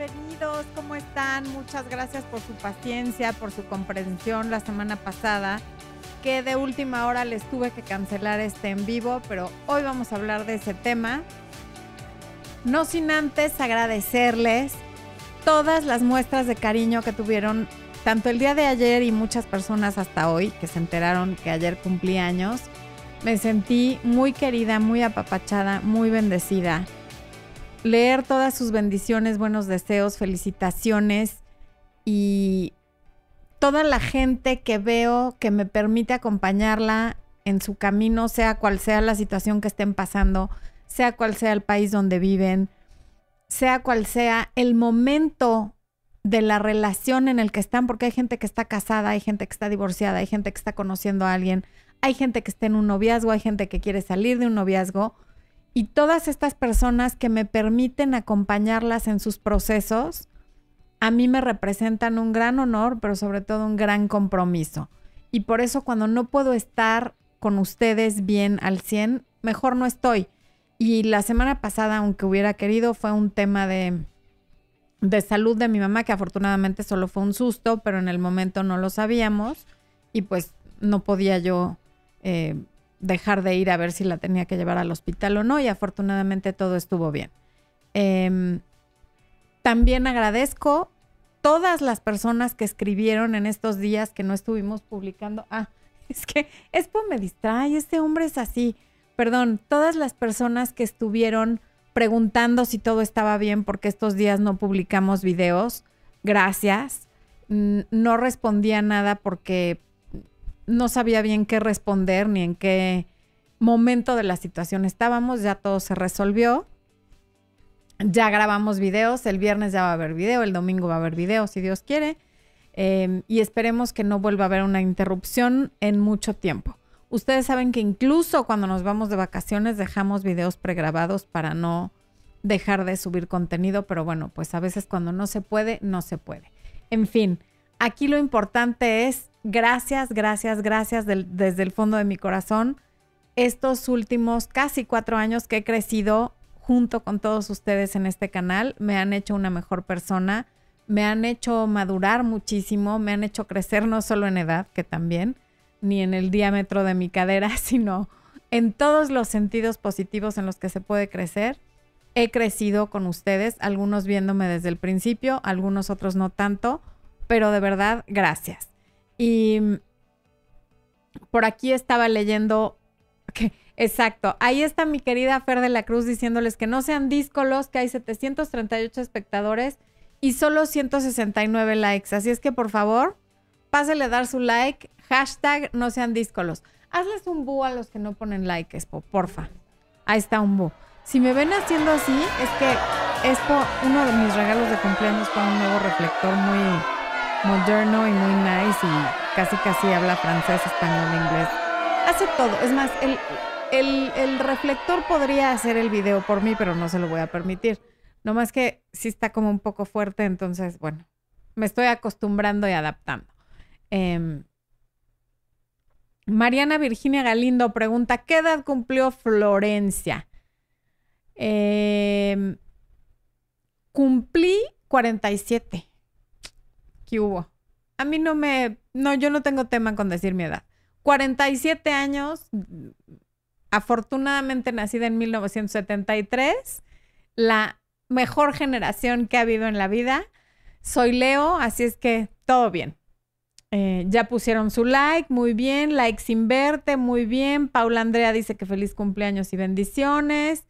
bienvenidos, ¿cómo están? Muchas gracias por su paciencia, por su comprensión la semana pasada, que de última hora les tuve que cancelar este en vivo, pero hoy vamos a hablar de ese tema. No sin antes agradecerles todas las muestras de cariño que tuvieron tanto el día de ayer y muchas personas hasta hoy que se enteraron que ayer cumplí años. Me sentí muy querida, muy apapachada, muy bendecida leer todas sus bendiciones, buenos deseos, felicitaciones y toda la gente que veo que me permite acompañarla en su camino, sea cual sea la situación que estén pasando, sea cual sea el país donde viven, sea cual sea el momento de la relación en el que están, porque hay gente que está casada, hay gente que está divorciada, hay gente que está conociendo a alguien, hay gente que está en un noviazgo, hay gente que quiere salir de un noviazgo y todas estas personas que me permiten acompañarlas en sus procesos, a mí me representan un gran honor, pero sobre todo un gran compromiso. Y por eso cuando no puedo estar con ustedes bien al 100, mejor no estoy. Y la semana pasada, aunque hubiera querido, fue un tema de, de salud de mi mamá, que afortunadamente solo fue un susto, pero en el momento no lo sabíamos y pues no podía yo eh, dejar de ir a ver si la tenía que llevar al hospital o no y afortunadamente todo estuvo bien. Em, también agradezco todas las personas que escribieron en estos días que no estuvimos publicando. Ah, es que Expo me distrae, este hombre es así. Perdón, todas las personas que estuvieron preguntando si todo estaba bien porque estos días no publicamos videos, gracias. No respondía nada porque no sabía bien qué responder ni en qué momento de la situación estábamos, ya todo se resolvió. Ya grabamos videos, el viernes ya va a haber video, el domingo va a haber video, si Dios quiere. Em, y esperemos que no vuelva a haber una interrupción en mucho tiempo. Ustedes saben que incluso cuando nos vamos de vacaciones dejamos videos pregrabados para no dejar de subir contenido, pero bueno, pues a veces cuando no se puede, no se puede. En fin, aquí lo importante es gracias, gracias, gracias desde el fondo de mi corazón. Estos últimos casi cuatro años que he crecido junto con todos ustedes en este canal me han hecho una mejor persona, me han hecho madurar muchísimo, me han hecho crecer no solo en edad, que también, ni en el diámetro de mi cadera, sino en todos los sentidos positivos en los que se puede crecer. He crecido con ustedes, algunos viéndome desde el principio, algunos otros no tanto, pero de verdad, gracias. Y por aquí estaba leyendo que, exacto, ahí está mi querida Fer de la Cruz diciéndoles que no sean díscolos, que hay 738 espectadores y solo 169 likes. Así es que por favor, pásale a dar su like, hashtag no sean díscolos. Hazles un bu a los que no ponen like, Expo, porfa. Ahí está un bu. Si me ven haciendo así, es que Expo, uno de mis regalos de cumpleaños fue un nuevo reflector muy moderno y muy nice y casi casi habla francés, español, inglés. Hace todo. Es más, el, el, reflector podría hacer el video por mí, pero no se lo voy a permitir. No más que sí está como un poco fuerte, entonces, bueno, me estoy acostumbrando y adaptando. Em, Mariana Virginia Galindo pregunta, ¿qué edad cumplió Florencia? Em, cumplí 47 hubo? A mí no me, no, yo no tengo tema con decir mi edad. 47 años, afortunadamente nacida en 1973, la mejor generación que ha habido en la vida. Soy Leo, así es que todo bien. Eh, ya pusieron su like, muy bien. Like sin verte, muy bien. Paula Andrea dice que feliz cumpleaños y bendiciones.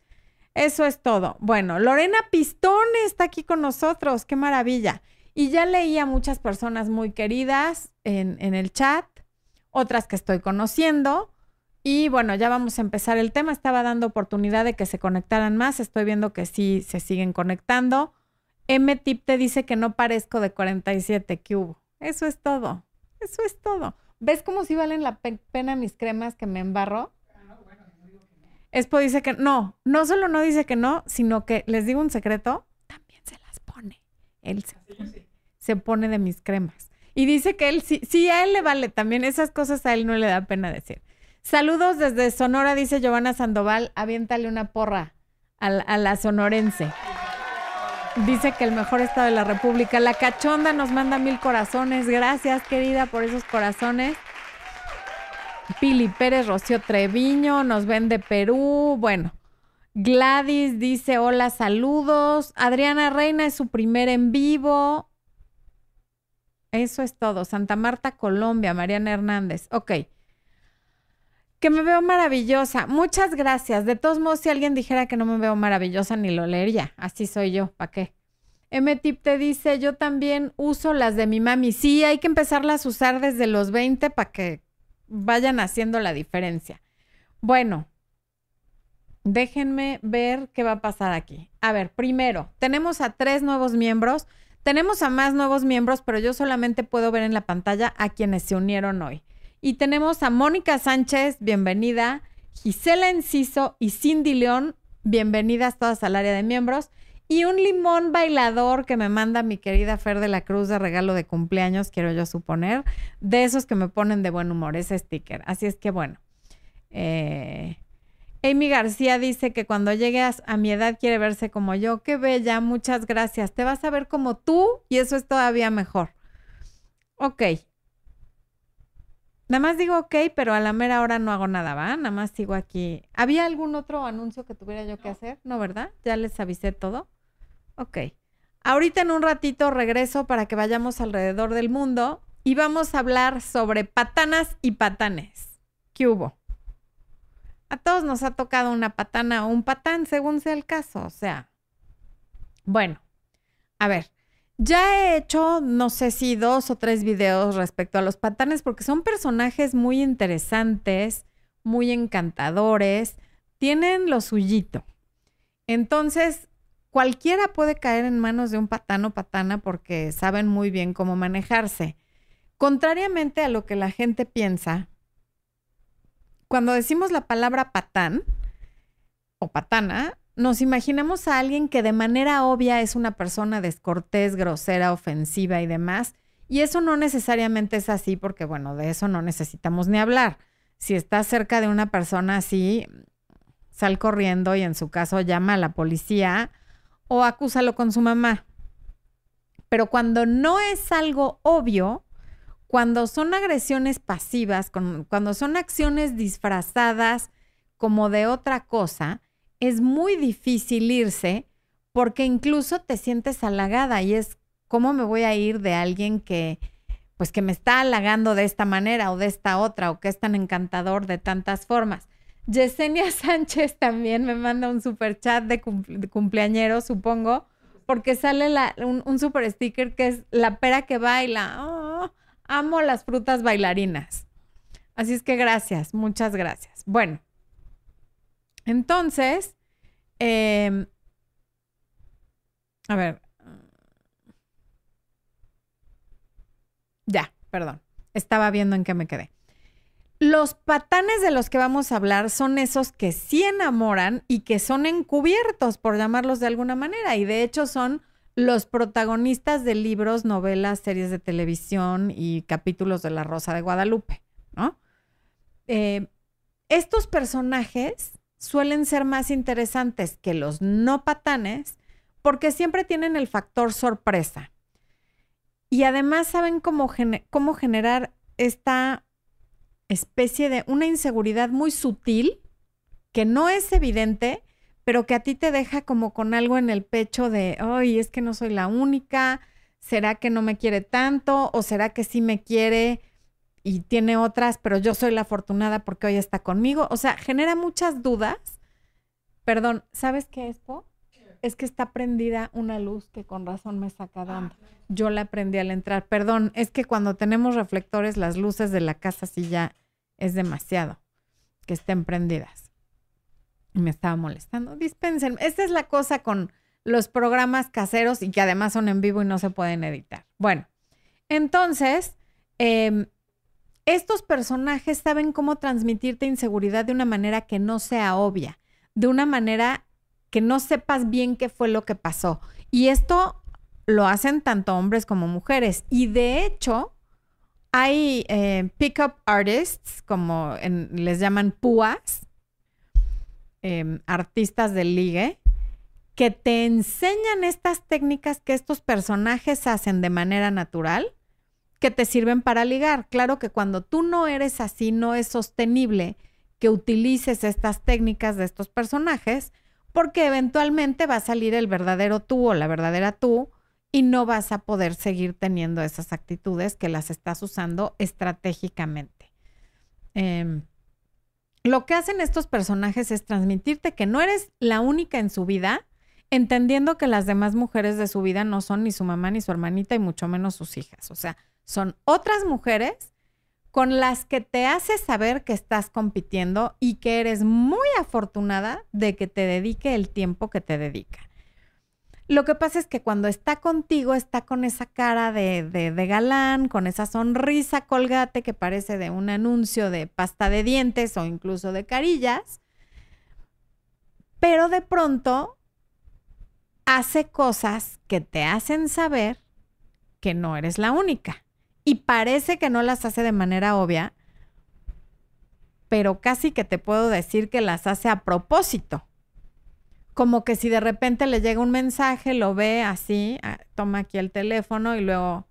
Eso es todo. Bueno, Lorena Pistone está aquí con nosotros. Qué maravilla. Y ya leí a muchas personas muy queridas en, el chat, otras que estoy conociendo. Y bueno, ya vamos a empezar el tema. Estaba dando oportunidad de que se conectaran más. Estoy viendo que sí se siguen conectando. M-Tip te dice que no parezco de 47. ¿Qué hubo? Eso es todo. Eso es todo. ¿Ves cómo si valen la pena mis cremas que me embarro? Expo dice que no. No solo no dice que no, sino que les digo un secreto. También se las pone. Él se se pone de mis cremas. Y dice que él sí, sí, a él le vale también. Esas cosas a él no le da pena decir. Saludos desde Sonora, dice Giovanna Sandoval. Aviéntale una porra a, la sonorense. Dice que el mejor estado de la República. La cachonda nos manda mil corazones. Gracias, querida, por esos corazones. Pili Pérez, Rocío Treviño, nos ven de Perú. Bueno, Gladys dice hola, saludos. Adriana Reina es su primer en vivo. Eso es todo. Santa Marta, Colombia, Mariana Hernández. Ok. Que me veo maravillosa. Muchas gracias. De todos modos, si alguien dijera que no me veo maravillosa, ni lo leería. Así soy yo. ¿Para qué? M-Tip te dice, yo también uso las de mi mami. Sí, hay que empezarlas a usar desde los 20 para que vayan haciendo la diferencia. Bueno, déjenme ver qué va a pasar aquí. A ver, primero, tenemos a tres nuevos miembros. Tenemos a más nuevos miembros, pero yo solamente puedo ver en la pantalla a quienes se unieron hoy. Y tenemos a Mónica Sánchez, bienvenida. Gisela Enciso y Cindy León, bienvenidas todas al área de miembros. Y un limón bailador que me manda mi querida Fer de la Cruz de regalo de cumpleaños, quiero yo suponer, de esos que me ponen de buen humor, ese sticker. Así es que bueno. Eh, Amy García dice que cuando llegue a, mi edad quiere verse como yo. Qué bella, muchas gracias. Te vas a ver como tú y eso es todavía mejor. Ok. Nada más digo ok, pero a la mera hora no hago nada, ¿va? Nada más sigo aquí. ¿Había algún otro anuncio que tuviera yo que hacer? No, ¿verdad? Ya les avisé todo. Ok. Ahorita en un ratito regreso para que vayamos alrededor del mundo y vamos a hablar sobre patanas y patanes. ¿Qué hubo? A todos nos ha tocado una patana o un patán, según sea el caso. O sea, bueno, a ver, ya he hecho, no sé si dos o tres videos respecto a los patanes, porque son personajes muy interesantes, muy encantadores, tienen lo suyito. Entonces, cualquiera puede caer en manos de un patán o patana porque saben muy bien cómo manejarse. Contrariamente a lo que la gente piensa, cuando decimos la palabra patán o patana, nos imaginamos a alguien que de manera obvia es una persona descortés, grosera, ofensiva y demás. Y eso no necesariamente es así porque, bueno, de eso no necesitamos ni hablar. Si estás cerca de una persona así, sal corriendo y en su caso llama a la policía o acúsalo con su mamá. Pero cuando no es algo obvio, cuando son agresiones pasivas, cuando son acciones disfrazadas como de otra cosa, es muy difícil irse porque incluso te sientes halagada y es cómo me voy a ir de alguien que pues que me está halagando de esta manera o de esta otra o que es tan encantador de tantas formas. Yesenia Sánchez también me manda un super chat de, cumpleañero, supongo, porque sale un, super sticker que es la pera que baila. Oh, amo las frutas bailarinas. Así es que gracias, muchas gracias. Bueno, entonces, em, a ver. Ya, perdón. Estaba viendo en qué me quedé. Los patanes de los que vamos a hablar son esos que sí enamoran y que son encubiertos, por llamarlos de alguna manera, y de hecho son los protagonistas de libros, novelas, series de televisión y capítulos de La Rosa de Guadalupe, ¿no? Eh, estos personajes suelen ser más interesantes que los no patanes porque siempre tienen el factor sorpresa. Y además saben cómo, cómo generar esta especie de una inseguridad muy sutil que no es evidente, pero que a ti te deja como con algo en el pecho de, ay, es que no soy la única, ¿será que no me quiere tanto? ¿O será que sí me quiere y tiene otras, pero yo soy la afortunada porque hoy está conmigo? O sea, genera muchas dudas. Perdón, ¿sabes qué es, Po? Es que está prendida una luz que con razón me saca dando. Yo la prendí al entrar. Perdón, es que cuando tenemos reflectores, las luces de la casa sí ya es demasiado que estén prendidas. Me estaba molestando. Dispensen. Esta es la cosa con los programas caseros y que además son en vivo y no se pueden editar. Bueno, entonces, em, estos personajes saben cómo transmitirte inseguridad de una manera que no sea obvia, de una manera que no sepas bien qué fue lo que pasó. Y esto lo hacen tanto hombres como mujeres. Y de hecho, hay eh, pickup artists, como les llaman púas, em, artistas del ligue, que te enseñan estas técnicas que estos personajes hacen de manera natural que te sirven para ligar. Claro que cuando tú no eres así, no es sostenible que utilices estas técnicas de estos personajes, porque eventualmente va a salir el verdadero tú o la verdadera tú y no vas a poder seguir teniendo esas actitudes que las estás usando estratégicamente. Em, lo que hacen estos personajes es transmitirte que no eres la única en su vida, entendiendo que las demás mujeres de su vida no son ni su mamá ni su hermanita y mucho menos sus hijas. O sea, son otras mujeres con las que te hace saber que estás compitiendo y que eres muy afortunada de que te dedique el tiempo que te dedica. Lo que pasa es que cuando está contigo, está con esa cara de, de, galán, con esa sonrisa colgate que parece de un anuncio de pasta de dientes o incluso de carillas, pero de pronto hace cosas que te hacen saber que no eres la única y parece que no las hace de manera obvia, pero casi que te puedo decir que las hace a propósito. Como que si de repente le llega un mensaje, lo ve así, ah, toma aquí el teléfono y luego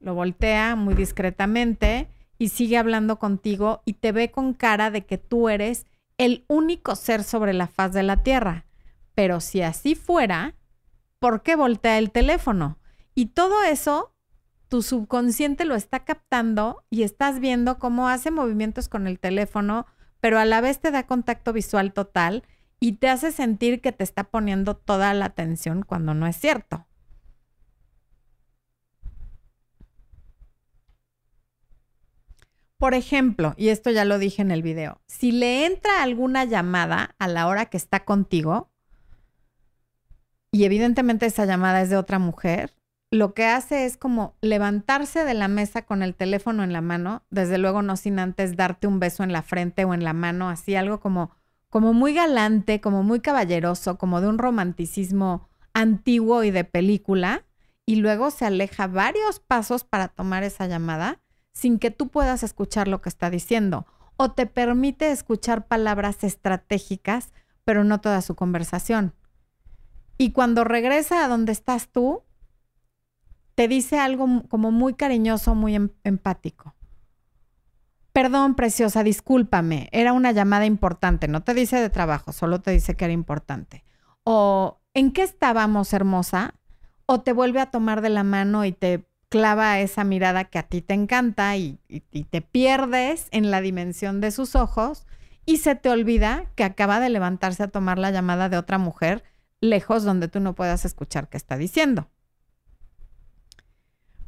lo voltea muy discretamente y sigue hablando contigo y te ve con cara de que tú eres el único ser sobre la faz de la tierra. Pero si así fuera, ¿por qué voltea el teléfono? Y todo eso tu subconsciente lo está captando y estás viendo cómo hace movimientos con el teléfono, pero a la vez te da contacto visual total y te hace sentir que te está poniendo toda la atención cuando no es cierto. Por ejemplo, y esto ya lo dije en el video, si le entra alguna llamada a la hora que está contigo, y evidentemente esa llamada es de otra mujer, lo que hace es como levantarse de la mesa con el teléfono en la mano, desde luego no sin antes darte un beso en la frente o en la mano, así algo como, como muy galante, como muy caballeroso, como de un romanticismo antiguo y de película, y luego se aleja varios pasos para tomar esa llamada sin que tú puedas escuchar lo que está diciendo, o te permite escuchar palabras estratégicas, pero no toda su conversación. Y cuando regresa a donde estás tú, te dice algo como muy cariñoso, muy em, empático. Perdón, preciosa, discúlpame, era una llamada importante, no te dice de trabajo, solo te dice que era importante. O, ¿en qué estábamos, hermosa? O te vuelve a tomar de la mano y te clava esa mirada que a ti te encanta y, y te pierdes en la dimensión de sus ojos y se te olvida que acaba de levantarse a tomar la llamada de otra mujer lejos donde tú no puedas escuchar qué está diciendo.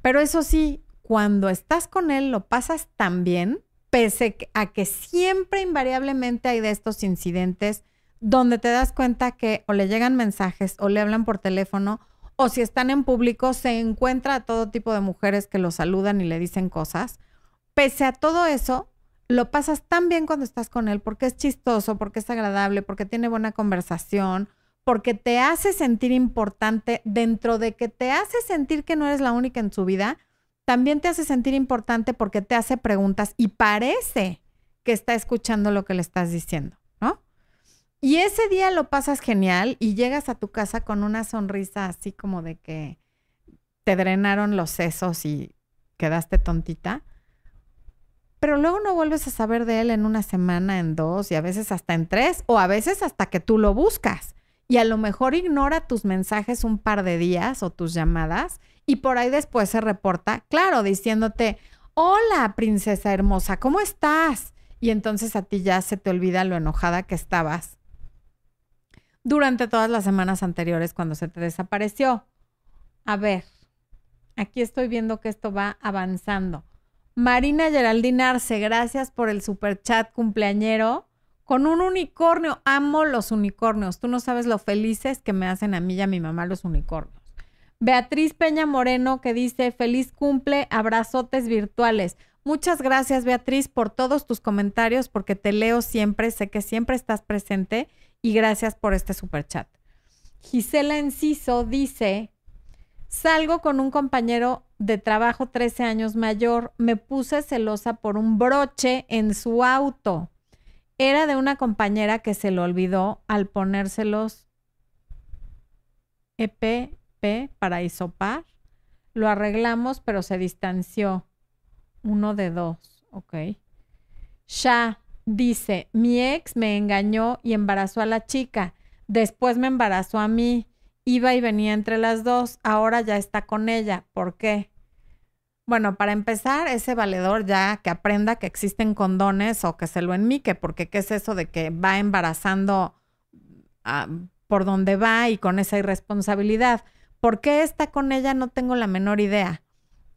Pero eso sí, cuando estás con él lo pasas tan bien, pese a que siempre invariablemente hay de estos incidentes donde te das cuenta que o le llegan mensajes o le hablan por teléfono o si están en público se encuentra a todo tipo de mujeres que lo saludan y le dicen cosas. Pese a todo eso, lo pasas tan bien cuando estás con él porque es chistoso, porque es agradable, porque tiene buena conversación, porque te hace sentir importante dentro de que te hace sentir que no eres la única en su vida, también te hace sentir importante porque te hace preguntas y parece que está escuchando lo que le estás diciendo, ¿no? Y ese día lo pasas genial y llegas a tu casa con una sonrisa así como de que te drenaron los sesos y quedaste tontita. Pero luego no vuelves a saber de él en una semana, en dos y a veces hasta en tres o a veces hasta que tú lo buscas y a lo mejor ignora tus mensajes un par de días o tus llamadas y por ahí después se reporta, claro, diciéndote, hola princesa hermosa, ¿cómo estás? Y entonces a ti ya se te olvida lo enojada que estabas durante todas las semanas anteriores cuando se te desapareció. A ver, aquí estoy viendo que esto va avanzando. Marina Geraldine Arce, gracias por el super chat cumpleañero con un unicornio. Amo los unicornios. Tú no sabes lo felices que me hacen a mí y a mi mamá los unicornios. Beatriz Peña Moreno que dice, feliz cumple, abrazotes virtuales. Muchas gracias Beatriz por todos tus comentarios porque te leo siempre, sé que siempre estás presente y gracias por este super chat. Gisela Enciso dice, salgo con un compañero de trabajo 13 años mayor, me puse celosa por un broche en su auto era de una compañera que se lo olvidó al ponérselos Para isopar. Lo arreglamos, pero se distanció. Uno de dos, ok. Sha dice, mi ex me engañó y embarazó a la chica. Después me embarazó a mí. Iba y venía entre las dos. Ahora ya está con ella. ¿Por qué? Bueno, para empezar, ese valedor ya que aprenda que existen condones o que se lo enmique, porque ¿qué es eso de que va embarazando ah, por donde va y con esa irresponsabilidad? ¿Por qué está con ella? No tengo la menor idea.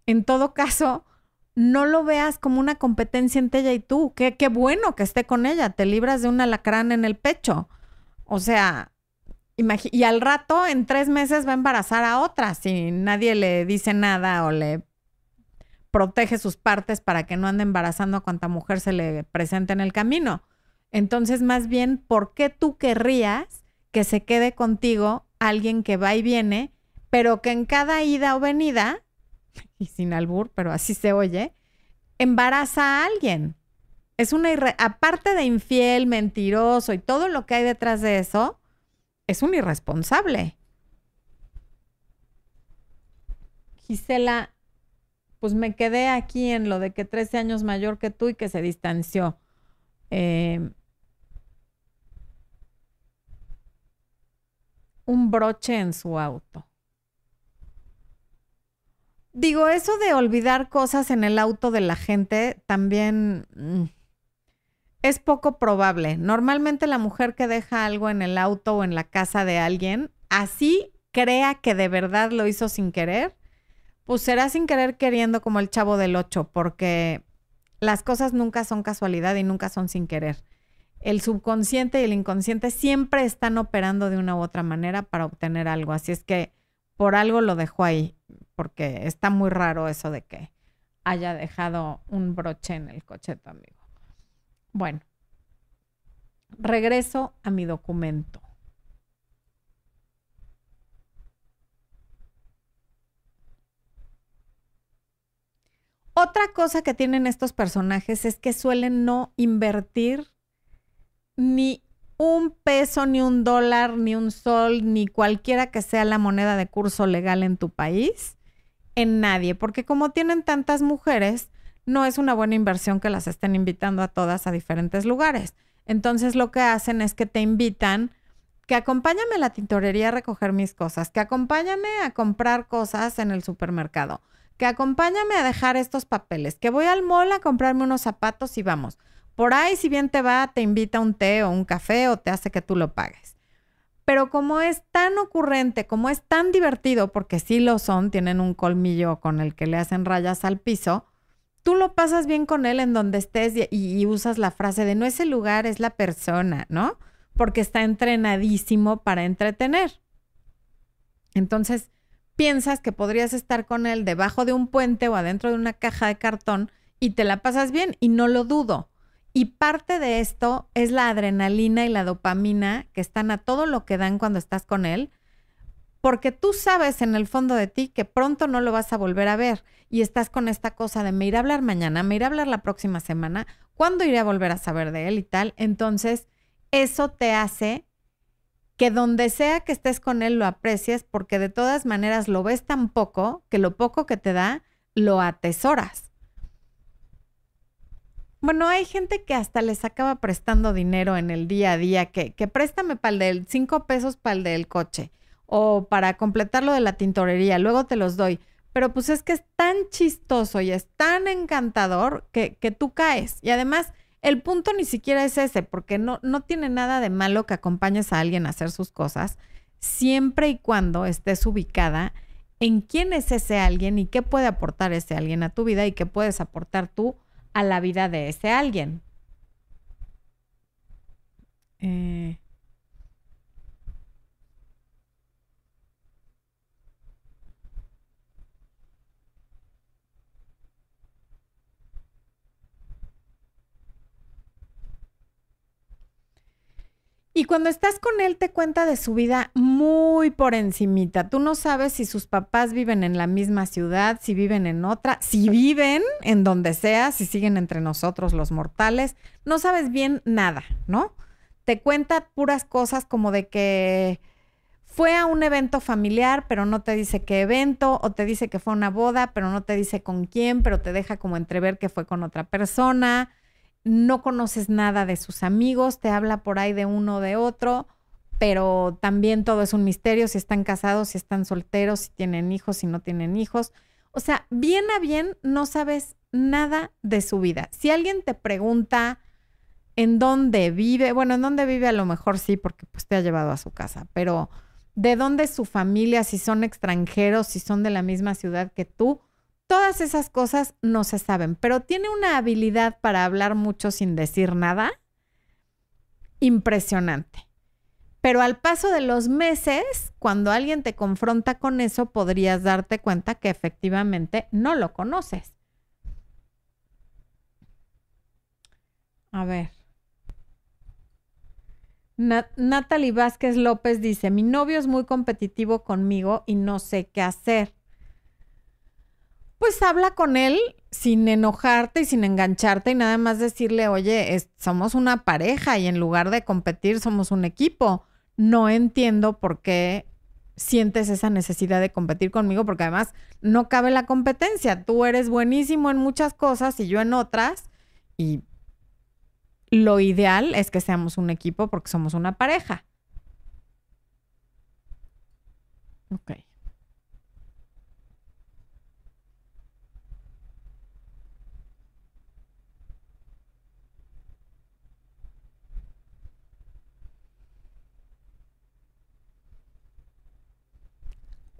En todo caso, no lo veas como una competencia entre ella y tú. Qué, qué bueno que esté con ella, te libras de un alacrán en el pecho. O sea, y al rato, en tres meses, va a embarazar a otra si nadie le dice nada o le protege sus partes para que no ande embarazando a cuanta mujer se le presente en el camino. Entonces, más bien, ¿por qué tú querrías que se quede contigo alguien que va y viene, pero que en cada ida o venida, y sin albur, pero así se oye, embaraza a alguien? Es una aparte de infiel, mentiroso y todo lo que hay detrás de eso, es un irresponsable. Gisela, pues me quedé aquí en lo de que 13 años mayor que tú y que se distanció. Eh, un broche en su auto. Digo, eso de olvidar cosas en el auto de la gente también mm, es poco probable. Normalmente la mujer que deja algo en el auto o en la casa de alguien, así crea que de verdad lo hizo sin querer, pues será sin querer queriendo como el chavo del 8, porque las cosas nunca son casualidad y nunca son sin querer. El subconsciente y el inconsciente siempre están operando de una u otra manera para obtener algo. Así es que por algo lo dejó ahí, porque está muy raro eso de que haya dejado un broche en el coche de tu amigo. Bueno, regreso a mi documento. Otra cosa que tienen estos personajes es que suelen no invertir ni un peso, ni un dólar, ni un sol, ni cualquiera que sea la moneda de curso legal en tu país, en nadie, porque como tienen tantas mujeres, no es una buena inversión que las estén invitando a todas a diferentes lugares. Entonces lo que hacen es que te invitan que acompáñame a la tintorería a recoger mis cosas, que acompáñame a comprar cosas en el supermercado, que acompáñame a dejar estos papeles, que voy al mall a comprarme unos zapatos y vamos. Por ahí, si bien te va, te invita un té o un café o te hace que tú lo pagues. Pero como es tan ocurrente, como es tan divertido, porque sí lo son, tienen un colmillo con el que le hacen rayas al piso, tú lo pasas bien con él en donde estés y, usas la frase de no es el lugar, es la persona, ¿no? Porque está entrenadísimo para entretener. Entonces, piensas que podrías estar con él debajo de un puente o adentro de una caja de cartón y te la pasas bien y no lo dudo. Y parte de esto es la adrenalina y la dopamina que están a todo lo que dan cuando estás con él, porque tú sabes en el fondo de ti que pronto no lo vas a volver a ver y estás con esta cosa de me iré a hablar mañana, me iré a hablar la próxima semana, ¿cuándo iré a volver a saber de él y tal? Entonces, eso te hace que donde sea que estés con él lo aprecies porque de todas maneras lo ves tan poco que lo poco que te da lo atesoras. Bueno, hay gente que hasta les acaba prestando dinero en el día a día, que, que préstame para el del cinco pesos para el del coche o para completar lo de la tintorería, luego te los doy. Pero pues es que es tan chistoso y es tan encantador que, que tú caes. Y además, el punto ni siquiera es ese, porque no, no tiene nada de malo que acompañes a alguien a hacer sus cosas, siempre y cuando estés ubicada en quién es ese alguien y qué puede aportar ese alguien a tu vida y qué puedes aportar tú a la vida de ese alguien. Eh, Y cuando estás con él te cuenta de su vida muy por encimita. Tú no sabes si sus papás viven en la misma ciudad, si viven en otra, si viven en donde sea, si siguen entre nosotros los mortales. No sabes bien nada, ¿no? Te cuenta puras cosas como de que fue a un evento familiar, pero no te dice qué evento, o te dice que fue una boda, pero no te dice con quién, pero te deja como entrever que fue con otra persona. No conoces nada de sus amigos, te habla por ahí de uno o de otro, pero también todo es un misterio, si están casados, si están solteros, si tienen hijos, si no tienen hijos. O sea, bien a bien no sabes nada de su vida. Si alguien te pregunta en dónde vive, bueno, en dónde vive a lo mejor sí, porque pues te ha llevado a su casa, pero de dónde es su familia, si son extranjeros, si son de la misma ciudad que tú. Todas esas cosas no se saben, pero tiene una habilidad para hablar mucho sin decir nada impresionante. Pero al paso de los meses, cuando alguien te confronta con eso, podrías darte cuenta que efectivamente no lo conoces. A ver. Natalie Vázquez López dice, mi novio es muy competitivo conmigo y no sé qué hacer. Pues habla con él sin enojarte y sin engancharte y nada más decirle, oye, somos una pareja y en lugar de competir somos un equipo. No entiendo por qué sientes esa necesidad de competir conmigo porque además no cabe la competencia. Tú eres buenísimo en muchas cosas y yo en otras y lo ideal es que seamos un equipo porque somos una pareja. Ok.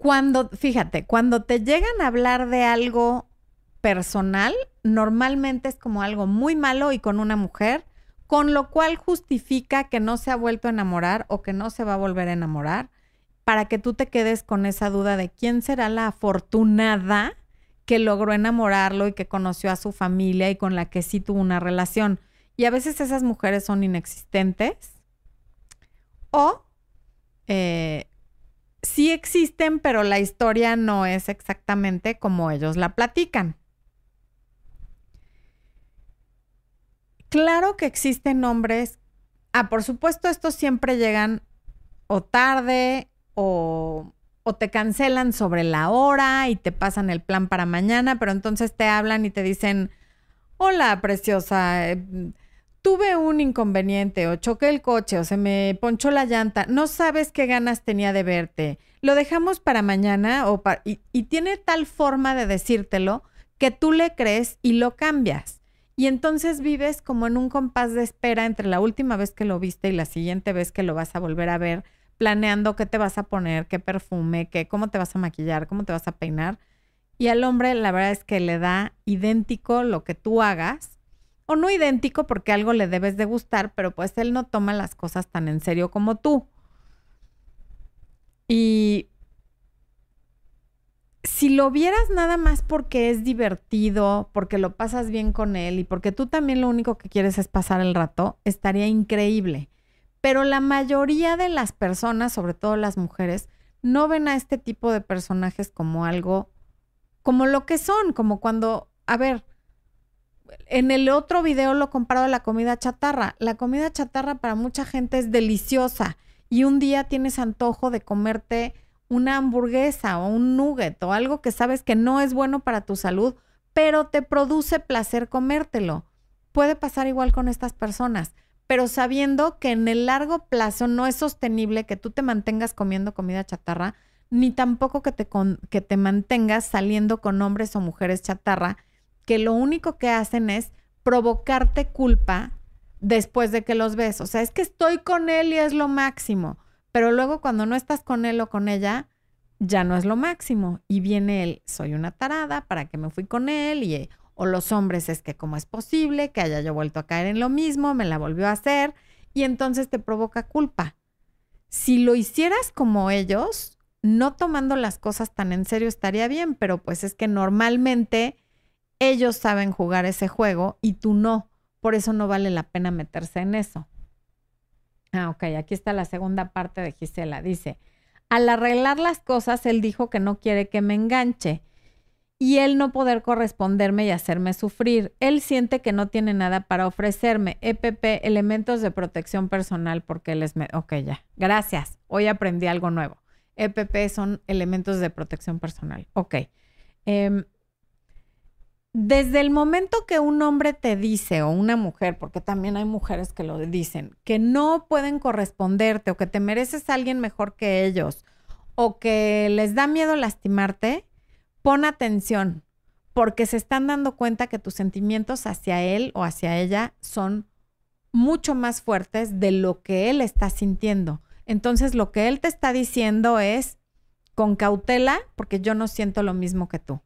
Cuando, fíjate, cuando te llegan a hablar de algo personal, normalmente es como algo muy malo y con una mujer con lo cual justifica que no se ha vuelto a enamorar o que no se va a volver a enamorar, para que tú te quedes con esa duda de quién será la afortunada que logró enamorarlo y que conoció a su familia y con la que sí tuvo una relación. Y a veces esas mujeres son inexistentes o eh, sí existen, pero la historia no es exactamente como ellos la platican. Claro que existen hombres. Ah, por supuesto, estos siempre llegan o tarde o, o te cancelan sobre la hora y te pasan el plan para mañana, pero entonces te hablan y te dicen, hola, preciosa, eh, tuve un inconveniente o choqué el coche o se me ponchó la llanta, no sabes qué ganas tenía de verte, lo dejamos para mañana o y, y tiene tal forma de decírtelo que tú le crees y lo cambias. Y entonces vives como en un compás de espera entre la última vez que lo viste y la siguiente vez que lo vas a volver a ver, planeando qué te vas a poner, qué perfume, qué, cómo te vas a maquillar, cómo te vas a peinar. Y al hombre la verdad es que le da idéntico lo que tú hagas, o no idéntico porque algo le debes de gustar, pero pues él no toma las cosas tan en serio como tú. Y si lo vieras nada más porque es divertido, porque lo pasas bien con él y porque tú también lo único que quieres es pasar el rato, estaría increíble. Pero la mayoría de las personas, sobre todo las mujeres, no ven a este tipo de personajes como algo, como lo que son, como cuando, a ver, en el otro video lo comparo a la comida chatarra. La comida chatarra para mucha gente es deliciosa y un día tienes antojo de comerte una hamburguesa o un nugget o algo que sabes que no es bueno para tu salud, pero te produce placer comértelo. Puede pasar igual con estas personas, pero sabiendo que en el largo plazo no es sostenible que tú te mantengas comiendo comida chatarra, ni tampoco que te, que te mantengas saliendo con hombres o mujeres chatarra, que lo único que hacen es provocarte culpa después de que los ves. O sea, es que estoy con él y es lo máximo pero luego cuando no estás con él o con ella, ya no es lo máximo. Y viene el, soy una tarada, ¿para qué me fui con él? Y, o los hombres, es que cómo es posible que haya yo vuelto a caer en lo mismo, me la volvió a hacer, y entonces te provoca culpa. Si lo hicieras como ellos, no tomando las cosas tan en serio estaría bien, pero pues es que normalmente ellos saben jugar ese juego y tú no. Por eso no vale la pena meterse en eso. Ah, ok, aquí está la segunda parte de Gisela. Dice, al arreglar las cosas, él dijo que no quiere que me enganche y él no poder corresponderme y hacerme sufrir. Él siente que no tiene nada para ofrecerme. EPP, elementos de protección personal, porque él es... Me ok, ya. Gracias. Hoy aprendí algo nuevo. EPP son elementos de protección personal. Ok. Em, desde el momento que un hombre te dice, o una mujer, porque también hay mujeres que lo dicen, que no pueden corresponderte o que te mereces a alguien mejor que ellos o que les da miedo lastimarte, pon atención, porque se están dando cuenta que tus sentimientos hacia él o hacia ella son mucho más fuertes de lo que él está sintiendo. Entonces lo que él te está diciendo es con cautela, porque yo no siento lo mismo que tú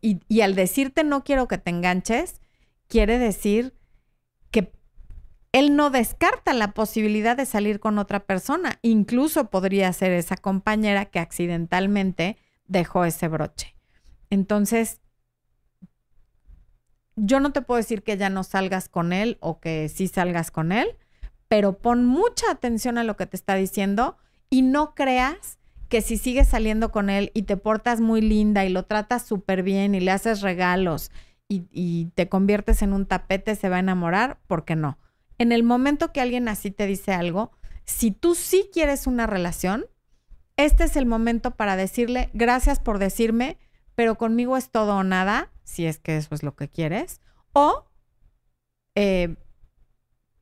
y, al decirte no quiero que te enganches, quiere decir que él no descarta la posibilidad de salir con otra persona. Incluso podría ser esa compañera que accidentalmente dejó ese broche. Entonces, yo no te puedo decir que ya no salgas con él o que sí salgas con él, pero pon mucha atención a lo que te está diciendo y no creas que si sigues saliendo con él y te portas muy linda y lo tratas súper bien y le haces regalos y, te conviertes en un tapete, se va a enamorar, ¿por qué no? En el momento que alguien así te dice algo, si tú sí quieres una relación, este es el momento para decirle, gracias por decirme, pero conmigo es todo o nada, si es que eso es lo que quieres, o eh,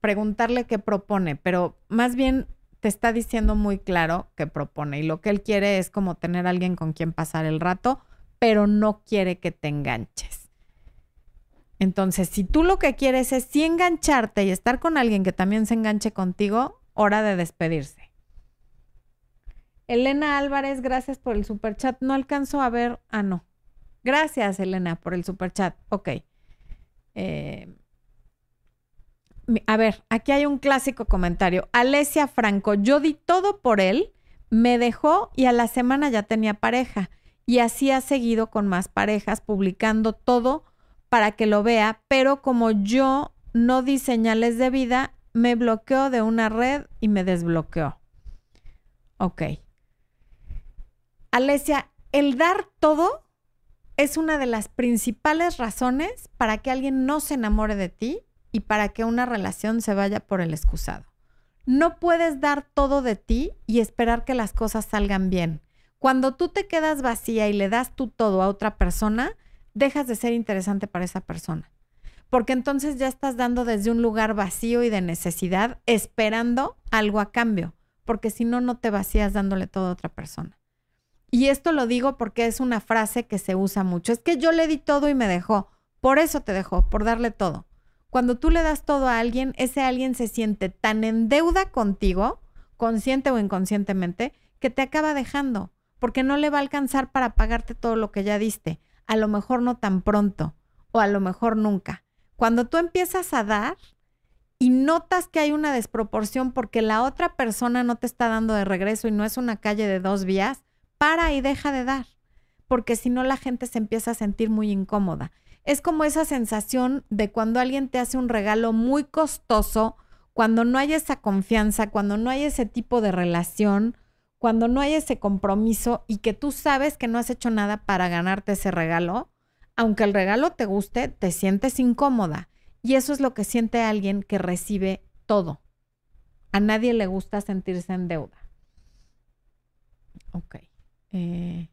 preguntarle qué propone, pero más bien te está diciendo muy claro que propone y lo que él quiere es como tener a alguien con quien pasar el rato, pero no quiere que te enganches. Entonces, si tú lo que quieres es sí engancharte y estar con alguien que también se enganche contigo, hora de despedirse. Elena Álvarez, gracias por el superchat. No alcanzo a ver. Ah, no. Gracias, Elena, por el superchat. Ok. Eh, a ver, aquí hay un clásico comentario. Alesia Franco, yo di todo por él, me dejó y a la semana ya tenía pareja. Y así ha seguido con más parejas, publicando todo para que lo vea, pero como yo no di señales de vida, me bloqueó de una red y me desbloqueó. Ok. Alesia, el dar todo es una de las principales razones para que alguien no se enamore de ti y para que una relación se vaya por el excusado. No puedes dar todo de ti y esperar que las cosas salgan bien. Cuando tú te quedas vacía y le das tú todo a otra persona, dejas de ser interesante para esa persona. Porque entonces ya estás dando desde un lugar vacío y de necesidad, esperando algo a cambio, porque si no, no te vacías dándole todo a otra persona. Y esto lo digo porque es una frase que se usa mucho. Es que yo le di todo y me dejó. Por eso te dejó, por darle todo. Cuando tú le das todo a alguien, ese alguien se siente tan en deuda contigo, consciente o inconscientemente, que te acaba dejando, porque no le va a alcanzar para pagarte todo lo que ya diste. A lo mejor no tan pronto, o a lo mejor nunca. Cuando tú empiezas a dar y notas que hay una desproporción porque la otra persona no te está dando de regreso y no es una calle de dos vías, para y deja de dar, porque si no la gente se empieza a sentir muy incómoda es como esa sensación de cuando alguien te hace un regalo muy costoso, cuando no hay esa confianza, cuando no hay ese tipo de relación, cuando no hay ese compromiso y que tú sabes que no has hecho nada para ganarte ese regalo, aunque el regalo te guste, te sientes incómoda. Y eso es lo que siente alguien que recibe todo. A nadie le gusta sentirse en deuda. Ok. Eh,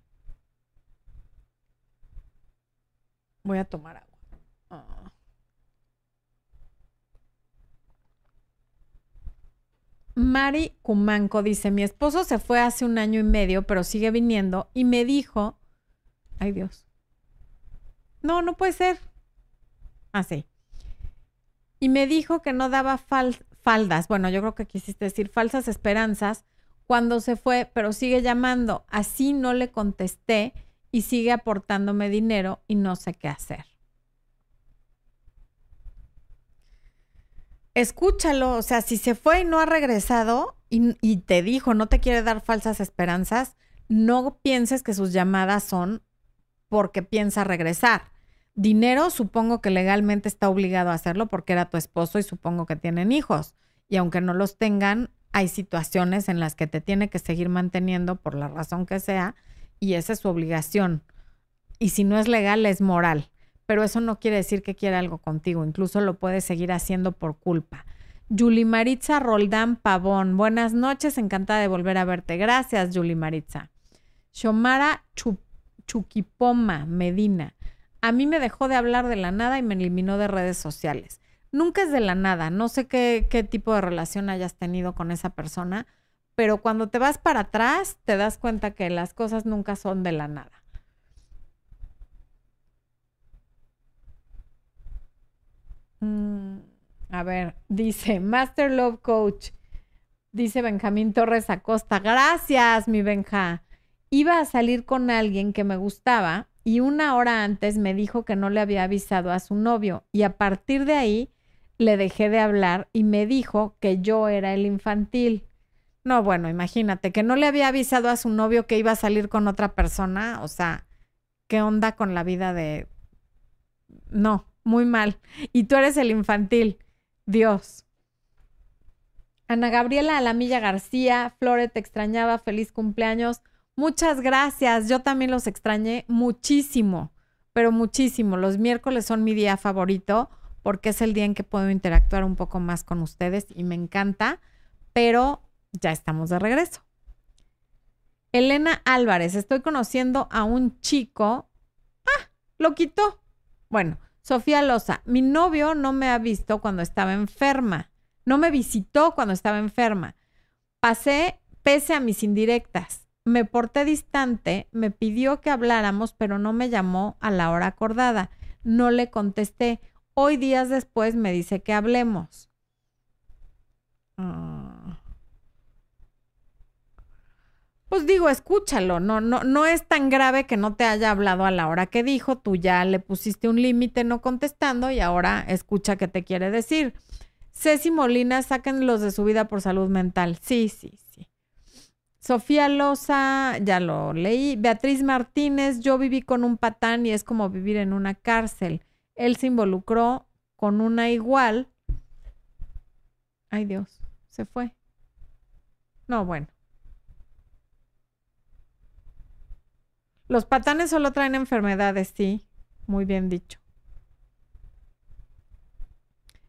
Voy a tomar agua. Ah. Mari Cumanco dice, mi esposo se fue hace un año y medio, pero sigue viniendo y me dijo, ay Dios, no, no puede ser. Así. Ah, y me dijo que no daba faldas, bueno, yo creo que quisiste decir falsas esperanzas cuando se fue, pero sigue llamando. Así no le contesté y sigue aportándome dinero y no sé qué hacer. Escúchalo, o sea, si se fue y no ha regresado y, te dijo, no te quiere dar falsas esperanzas, no pienses que sus llamadas son porque piensa regresar. Dinero, supongo que legalmente está obligado a hacerlo porque era tu esposo y supongo que tienen hijos. Y aunque no los tengan, hay situaciones en las que te tiene que seguir manteniendo por la razón que sea y esa es su obligación. Y si no es legal, es moral. Pero eso no quiere decir que quiera algo contigo. Incluso lo puede seguir haciendo por culpa. Yuli Maritza Roldán Pavón. Buenas noches, encantada de volver a verte. Gracias, Yuli Maritza. Shomara Chuquipoma Medina. A mí me dejó de hablar de la nada y me eliminó de redes sociales. Nunca es de la nada. No sé qué, qué tipo de relación hayas tenido con esa persona, pero cuando te vas para atrás te das cuenta que las cosas nunca son de la nada. Mm, a ver, dice Master Love Coach, dice Benjamín Torres Acosta. Gracias, mi Benja. Iba a salir con alguien que me gustaba y una hora antes me dijo que no le había avisado a su novio y a partir de ahí le dejé de hablar y me dijo que yo era el infantil. No, bueno, imagínate, que no le había avisado a su novio que iba a salir con otra persona, o sea, ¿qué onda con la vida de... No, muy mal. Y tú eres el infantil. Dios. Ana Gabriela Alamilla García, Flore, te extrañaba, feliz cumpleaños. Muchas gracias, yo también los extrañé muchísimo, pero muchísimo. Los miércoles son mi día favorito porque es el día en que puedo interactuar un poco más con ustedes y me encanta, pero ya estamos de regreso. Elena Álvarez, estoy conociendo a un chico. Ah, lo quitó. Bueno, Sofía Loza, mi novio no me ha visto cuando estaba enferma. No me visitó cuando estaba enferma. Pasé pese a mis indirectas. Me porté distante, me pidió que habláramos, pero no me llamó a la hora acordada. No le contesté. Hoy días después me dice que hablemos. Ah. Pues digo, escúchalo, no, no, no es tan grave que no te haya hablado a la hora que dijo, tú ya le pusiste un límite no contestando y ahora escucha qué te quiere decir. Ceci Molina, sáquenlos de su vida por salud mental. Sí, sí, sí. Sofía Loza, ya lo leí. Beatriz Martínez, yo viví con un patán y es como vivir en una cárcel. Él se involucró con una igual. Ay Dios, se fue. No, bueno. Los patanes solo traen enfermedades, sí. Muy bien dicho.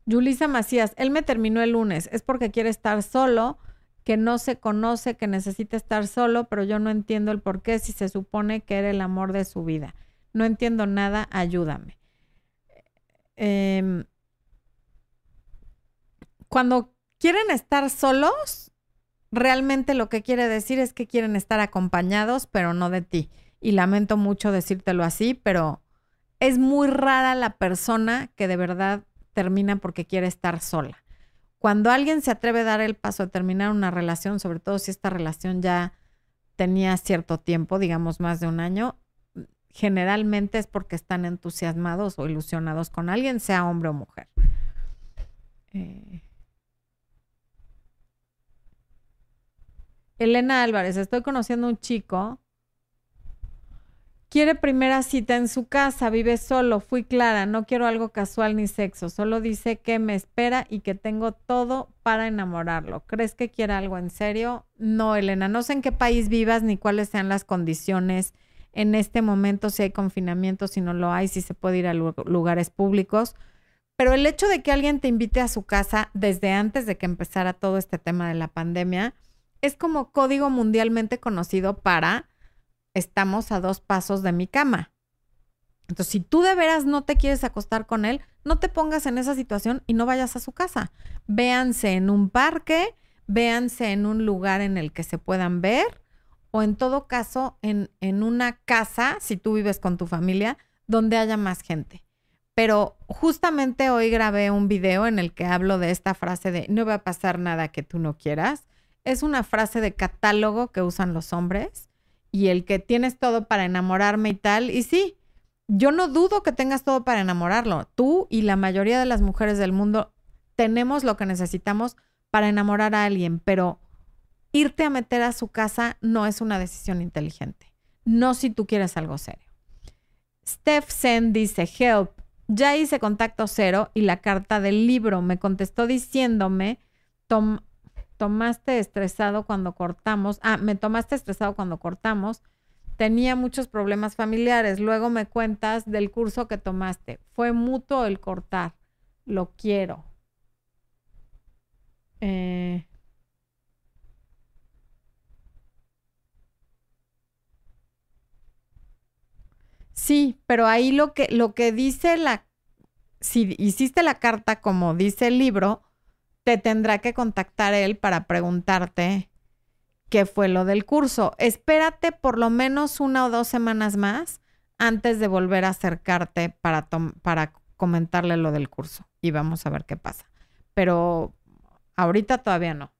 Yulisa Macías, él me terminó el lunes. Es porque quiere estar solo, que no se conoce, que necesita estar solo, pero yo no entiendo el por qué si se supone que era el amor de su vida. No entiendo nada, ayúdame. Em, cuando quieren estar solos, realmente lo que quiere decir es que quieren estar acompañados, pero no de ti y lamento mucho decírtelo así, pero es muy rara la persona que de verdad termina porque quiere estar sola. Cuando alguien se atreve a dar el paso a terminar una relación, sobre todo si esta relación ya tenía cierto tiempo, digamos más de un año, generalmente es porque están entusiasmados o ilusionados con alguien, sea hombre o mujer. Eh, Elena Álvarez, estoy conociendo un chico Quiere primera cita en su casa, vive solo, fui clara, no quiero algo casual ni sexo, solo dice que me espera y que tengo todo para enamorarlo. ¿Crees que quiere algo en serio? No, Elena, no sé en qué país vivas ni cuáles sean las condiciones en este momento, si hay confinamiento, si no lo hay, si se puede ir a lugares públicos. Pero el hecho de que alguien te invite a su casa desde antes de que empezara todo este tema de la pandemia es como código mundialmente conocido para estamos a dos pasos de mi cama. Entonces, si tú de veras no te quieres acostar con él, no te pongas en esa situación y no vayas a su casa. Véanse en un parque, véanse en un lugar en el que se puedan ver o en todo caso en, en una casa, si tú vives con tu familia, donde haya más gente. Pero justamente hoy grabé un video en el que hablo de esta frase de no va a pasar nada que tú no quieras. Es una frase de catálogo que usan los hombres y el que tienes todo para enamorarme y tal. Y sí, yo no dudo que tengas todo para enamorarlo. Tú y la mayoría de las mujeres del mundo tenemos lo que necesitamos para enamorar a alguien, pero irte a meter a su casa no es una decisión inteligente. No si tú quieres algo serio. Steph Sen dice, help, ya hice contacto cero y la carta del libro me contestó diciéndome, Tom, tomaste estresado cuando cortamos. Ah, me tomaste estresado cuando cortamos. Tenía muchos problemas familiares. Luego me cuentas del curso que tomaste. Fue mutuo el cortar. Lo quiero. Eh, sí, pero ahí lo que, lo que dice la, si hiciste la carta como dice el libro, te tendrá que contactar él para preguntarte qué fue lo del curso. Espérate por lo menos una o dos semanas más antes de volver a acercarte para, para comentarle lo del curso y vamos a ver qué pasa. Pero ahorita todavía no.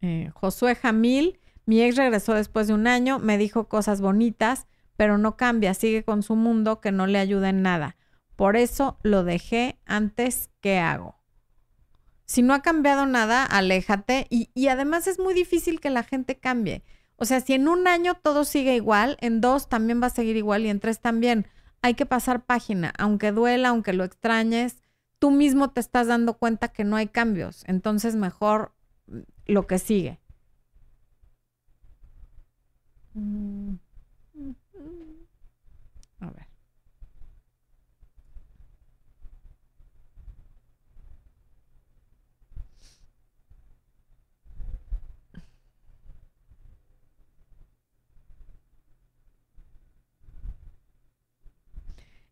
Eh, Josué Jamil, mi ex regresó después de un año, me dijo cosas bonitas, pero no cambia, sigue con su mundo que no le ayuda en nada. Por eso lo dejé antes, ¿qué hago? Si no ha cambiado nada, aléjate. Y, y, además es muy difícil que la gente cambie. O sea, si en un año todo sigue igual, en dos también va a seguir igual y en tres también. Hay que pasar página, aunque duela, aunque lo extrañes, tú mismo te estás dando cuenta que no hay cambios. Entonces mejor mm, lo que sigue. Mm, a ver.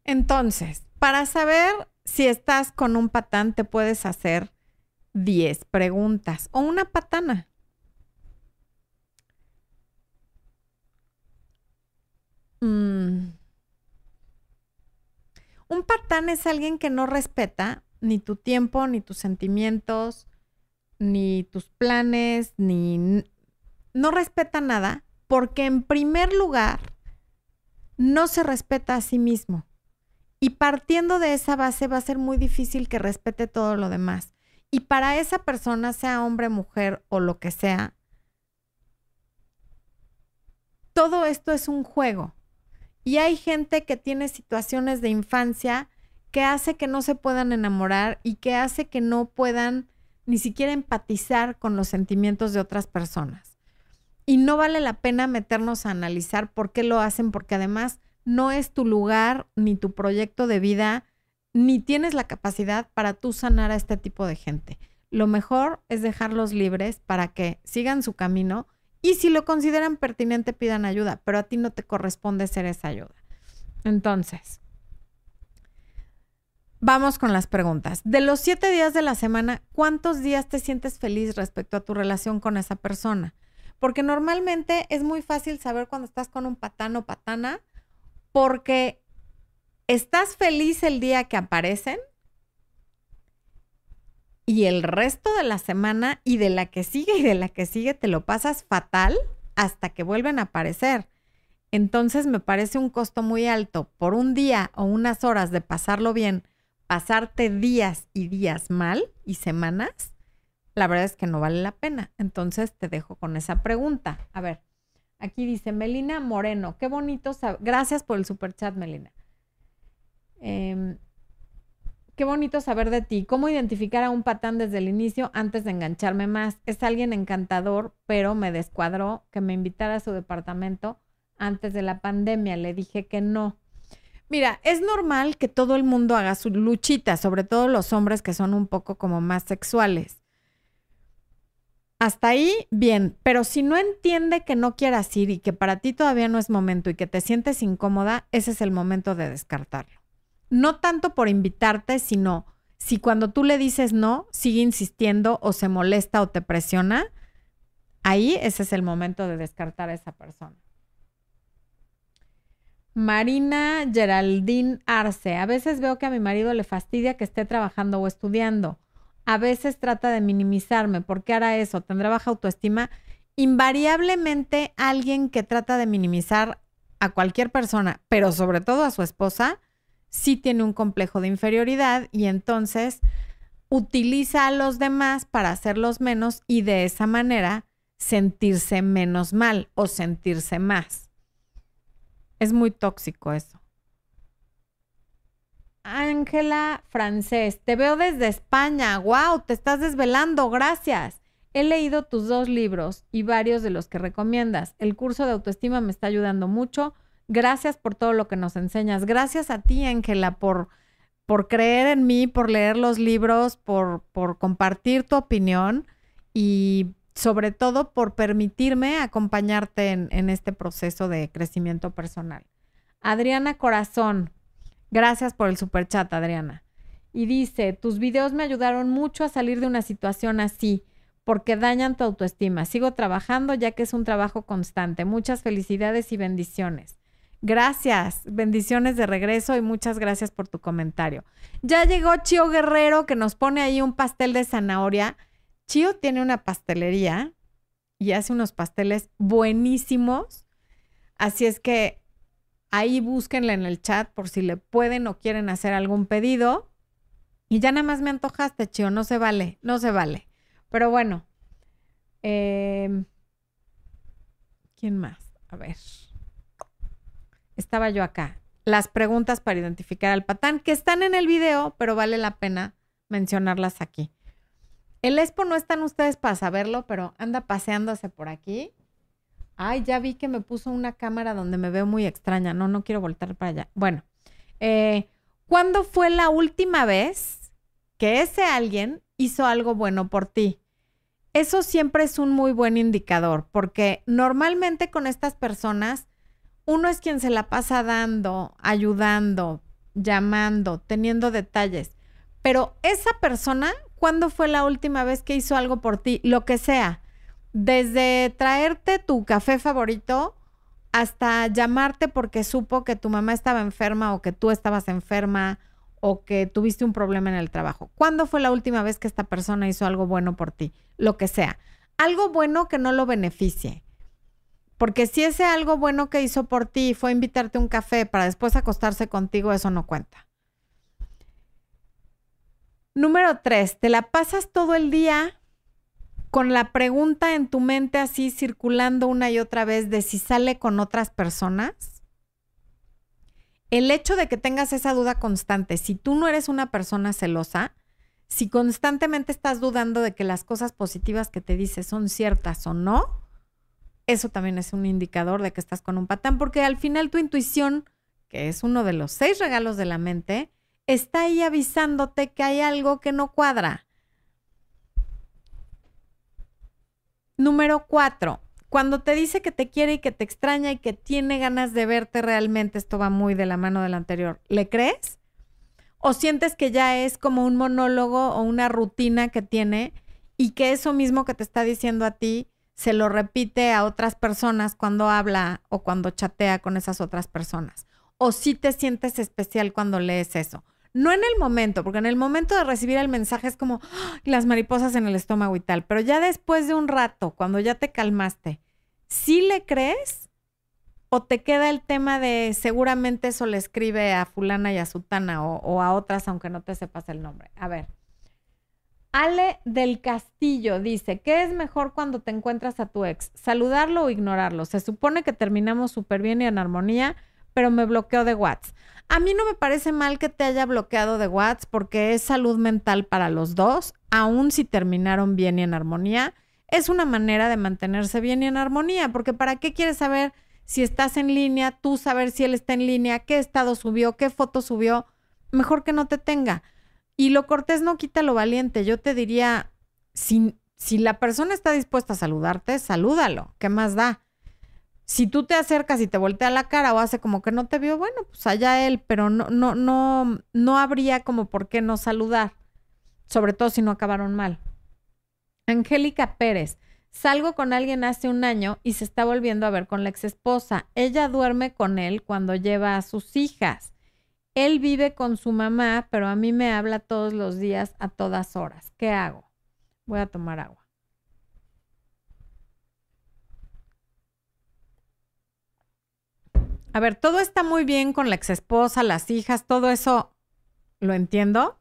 Entonces, para saber si estás con un patán, te puedes hacer 10 preguntas o una patana. Mm. Un patán es alguien que no respeta ni tu tiempo, ni tus sentimientos, ni tus planes, ni... No respeta nada porque en primer lugar no se respeta a sí mismo. Y partiendo de esa base va a ser muy difícil que respete todo lo demás. Y para esa persona, sea hombre, mujer o lo que sea, todo esto es un juego. Y hay gente que tiene situaciones de infancia que hace que no se puedan enamorar y que hace que no puedan ni siquiera empatizar con los sentimientos de otras personas. Y no vale la pena meternos a analizar por qué lo hacen, porque además no es tu lugar ni tu proyecto de vida, ni tienes la capacidad para tú sanar a este tipo de gente. Lo mejor es dejarlos libres para que sigan su camino y si lo consideran pertinente pidan ayuda, pero a ti no te corresponde ser esa ayuda. Entonces, vamos con las preguntas. De los siete días de la semana, ¿cuántos días te sientes feliz respecto a tu relación con esa persona? Porque normalmente es muy fácil saber cuando estás con un patán o patana porque estás feliz el día que aparecen y el resto de la semana y de la que sigue y de la que sigue te lo pasas fatal hasta que vuelven a aparecer. Entonces me parece un costo muy alto por un día o unas horas de pasarlo bien, pasarte días y días mal y semanas, la verdad es que no vale la pena. Entonces te dejo con esa pregunta. A ver, Aquí dice Melina Moreno, qué bonito. Gracias por el super chat, Melina. Em, qué bonito saber de ti. ¿Cómo identificar a un patán desde el inicio antes de engancharme más? Es alguien encantador, pero me descuadró que me invitara a su departamento antes de la pandemia. Le dije que no. Mira, es normal que todo el mundo haga su luchita, sobre todo los hombres que son un poco como más sexuales. Hasta ahí, bien, pero si no entiende que no quieras ir y que para ti todavía no es momento y que te sientes incómoda, ese es el momento de descartarlo. No tanto por invitarte, sino si cuando tú le dices no, sigue insistiendo o se molesta o te presiona, ahí ese es el momento de descartar a esa persona. Marina Geraldine Arce, a veces veo que a mi marido le fastidia que esté trabajando o estudiando a veces trata de minimizarme. ¿Por qué hará eso? ¿Tendrá baja autoestima? Invariablemente alguien que trata de minimizar a cualquier persona, pero sobre todo a su esposa, sí tiene un complejo de inferioridad y entonces utiliza a los demás para hacerlos menos y de esa manera sentirse menos mal o sentirse más. Es muy tóxico eso. Ángela Francés, te veo desde España. ¡Wow! Te estás desvelando. Gracias. He leído tus dos libros y varios de los que recomiendas. El curso de autoestima me está ayudando mucho. Gracias por todo lo que nos enseñas. Gracias a ti, Ángela, por por creer en mí, por leer los libros, por, por compartir tu opinión y sobre todo por permitirme acompañarte en, en este proceso de crecimiento personal. Adriana Corazón, gracias por el super chat, Adriana. Y dice, tus videos me ayudaron mucho a salir de una situación así, porque dañan tu autoestima. Sigo trabajando ya que es un trabajo constante. Muchas felicidades y bendiciones. Gracias, bendiciones de regreso y muchas gracias por tu comentario. Ya llegó Chio Guerrero que nos pone ahí un pastel de zanahoria. Chio tiene una pastelería y hace unos pasteles buenísimos. Así es que ahí búsquenle en el chat por si le pueden o quieren hacer algún pedido. Y ya nada más me antojaste, Chio, no se vale, no se vale. Pero bueno, em, ¿quién más? A ver. Estaba yo acá. Las preguntas para identificar al patán, que están en el video, pero vale la pena mencionarlas aquí. El Expo no están ustedes para saberlo, pero anda paseándose por aquí. Ay, ya vi que me puso una cámara donde me veo muy extraña. No, no quiero voltar para allá. Bueno, eh, ¿Cuándo fue la última vez que ese alguien hizo algo bueno por ti? Eso siempre es un muy buen indicador, porque normalmente con estas personas uno es quien se la pasa dando, ayudando, llamando, teniendo detalles. Pero esa persona, ¿cuándo fue la última vez que hizo algo por ti? Lo que sea, desde traerte tu café favorito hasta llamarte porque supo que tu mamá estaba enferma o que tú estabas enferma o que tuviste un problema en el trabajo. ¿Cuándo fue la última vez que esta persona hizo algo bueno por ti? Lo que sea. Algo bueno que no lo beneficie. Porque si ese algo bueno que hizo por ti fue invitarte a un café para después acostarse contigo, eso no cuenta. Número tres, te la pasas todo el día con la pregunta en tu mente así circulando una y otra vez de si sale con otras personas, el hecho de que tengas esa duda constante, si tú no eres una persona celosa, si constantemente estás dudando de que las cosas positivas que te dice son ciertas o no, eso también es un indicador de que estás con un patán, porque al final tu intuición, que es uno de los seis regalos de la mente, está ahí avisándote que hay algo que no cuadra. Número cuatro, cuando te dice que te quiere y que te extraña y que tiene ganas de verte realmente, esto va muy de la mano del anterior, ¿le crees? ¿O sientes que ya es como un monólogo o una rutina que tiene y que eso mismo que te está diciendo a ti se lo repite a otras personas cuando habla o cuando chatea con esas otras personas? ¿O si te sientes especial cuando lees eso? No en el momento, porque en el momento de recibir el mensaje es como ¡ah! las mariposas en el estómago y tal, pero ya después de un rato, cuando ya te calmaste, ¿sí le crees? ¿O te queda el tema de seguramente eso le escribe a fulana y a sutana o, o a otras, aunque no te sepas el nombre? A ver. Ale del Castillo dice, ¿qué es mejor cuando te encuentras a tu ex? ¿Saludarlo o ignorarlo? Se supone que terminamos súper bien y en armonía, pero me bloqueó de WhatsApp. A mí no me parece mal que te haya bloqueado de WhatsApp porque es salud mental para los dos, aun si terminaron bien y en armonía. Es una manera de mantenerse bien y en armonía, porque ¿para qué quieres saber si estás en línea, tú saber si él está en línea, qué estado subió, qué foto subió? Mejor que no te tenga. Y lo cortés no quita lo valiente. Yo te diría, si, si la persona está dispuesta a saludarte, salúdalo. ¿Qué más da? Si tú te acercas y te voltea la cara o hace como que no te vio, bueno, pues allá él, pero no, no, no, no habría como por qué no saludar, sobre todo si no acabaron mal. Angélica Pérez, salgo con alguien hace un año y se está volviendo a ver con la ex esposa. Ella duerme con él cuando lleva a sus hijas. Él vive con su mamá, pero a mí me habla todos los días a todas horas. ¿Qué hago? Voy a tomar agua. A ver, todo está muy bien con la exesposa, las hijas, todo eso lo entiendo,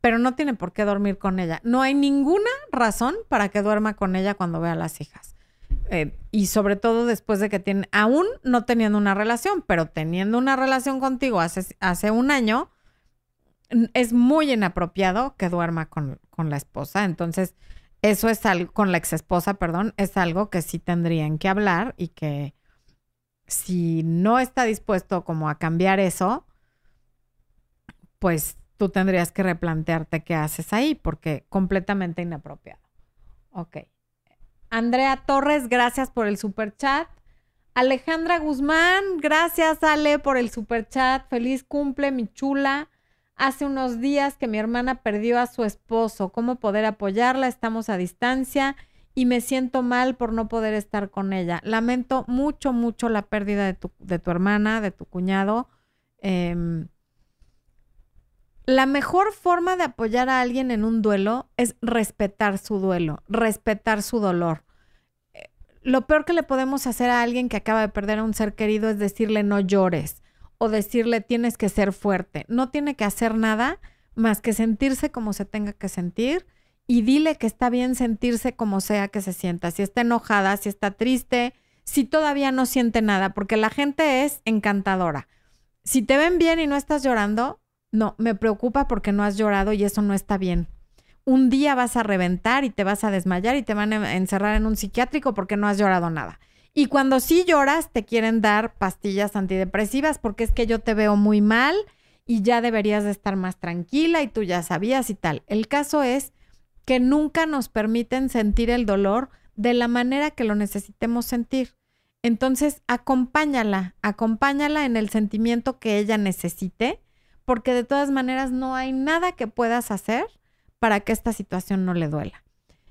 pero no tiene por qué dormir con ella. No hay ninguna razón para que duerma con ella cuando vea a las hijas. Eh, y sobre todo después de que tiene, aún no teniendo una relación, pero teniendo una relación contigo hace, hace un año, es muy inapropiado que duerma con, con la esposa. Entonces, eso es algo, con la exesposa, perdón, es algo que sí tendrían que hablar y que si no está dispuesto como a cambiar eso, pues tú tendrías que replantearte qué haces ahí, porque completamente inapropiado. Ok. Andrea Torres, gracias por el super chat. Alejandra Guzmán, gracias Ale por el super chat. Feliz cumple, mi chula. Hace unos días que mi hermana perdió a su esposo. ¿Cómo poder apoyarla? Estamos a distancia y me siento mal por no poder estar con ella. Lamento mucho, mucho la pérdida de tu, de tu hermana, de tu cuñado. Em, la mejor forma de apoyar a alguien en un duelo es respetar su duelo, respetar su dolor. Eh, lo peor que le podemos hacer a alguien que acaba de perder a un ser querido es decirle no llores o decirle tienes que ser fuerte. No tiene que hacer nada más que sentirse como se tenga que sentir y dile que está bien sentirse como sea que se sienta. Si está enojada, si está triste, si todavía no siente nada, porque la gente es encantadora. Si te ven bien y no estás llorando, no, me preocupa porque no has llorado y eso no está bien. Un día vas a reventar y te vas a desmayar y te van a encerrar en un psiquiátrico porque no has llorado nada. Y cuando sí lloras, te quieren dar pastillas antidepresivas porque es que yo te veo muy mal y ya deberías de estar más tranquila y tú ya sabías y tal. El caso es que nunca nos permiten sentir el dolor de la manera que lo necesitemos sentir. Entonces, acompáñala, acompáñala en el sentimiento que ella necesite porque de todas maneras no hay nada que puedas hacer para que esta situación no le duela.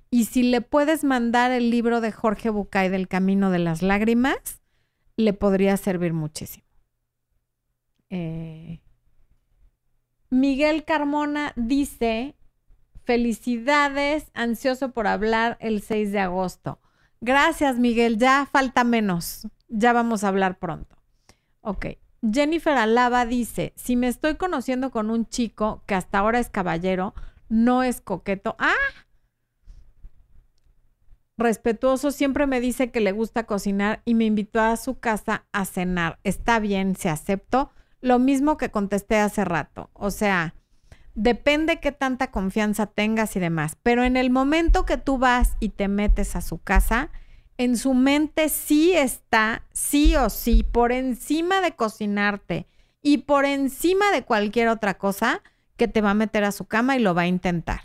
Y si le puedes mandar el libro de Jorge Bucay del Camino de las Lágrimas, le podría servir muchísimo. Eh, Miguel Carmona dice, felicidades, ansioso por hablar el 6 de agosto. Gracias, Miguel, ya falta menos, ya vamos a hablar pronto. Ok, Jennifer Alaba dice, si me estoy conociendo con un chico que hasta ahora es caballero, no es coqueto. Ah, respetuoso, siempre me dice que le gusta cocinar y me invitó a su casa a cenar. Está bien, se aceptó. Lo mismo que contesté hace rato. O sea, depende qué tanta confianza tengas y demás. Pero en el momento que tú vas y te metes a su casa, en su mente sí está, sí o sí, por encima de cocinarte y por encima de cualquier otra cosa que te va a meter a su cama y lo va a intentar.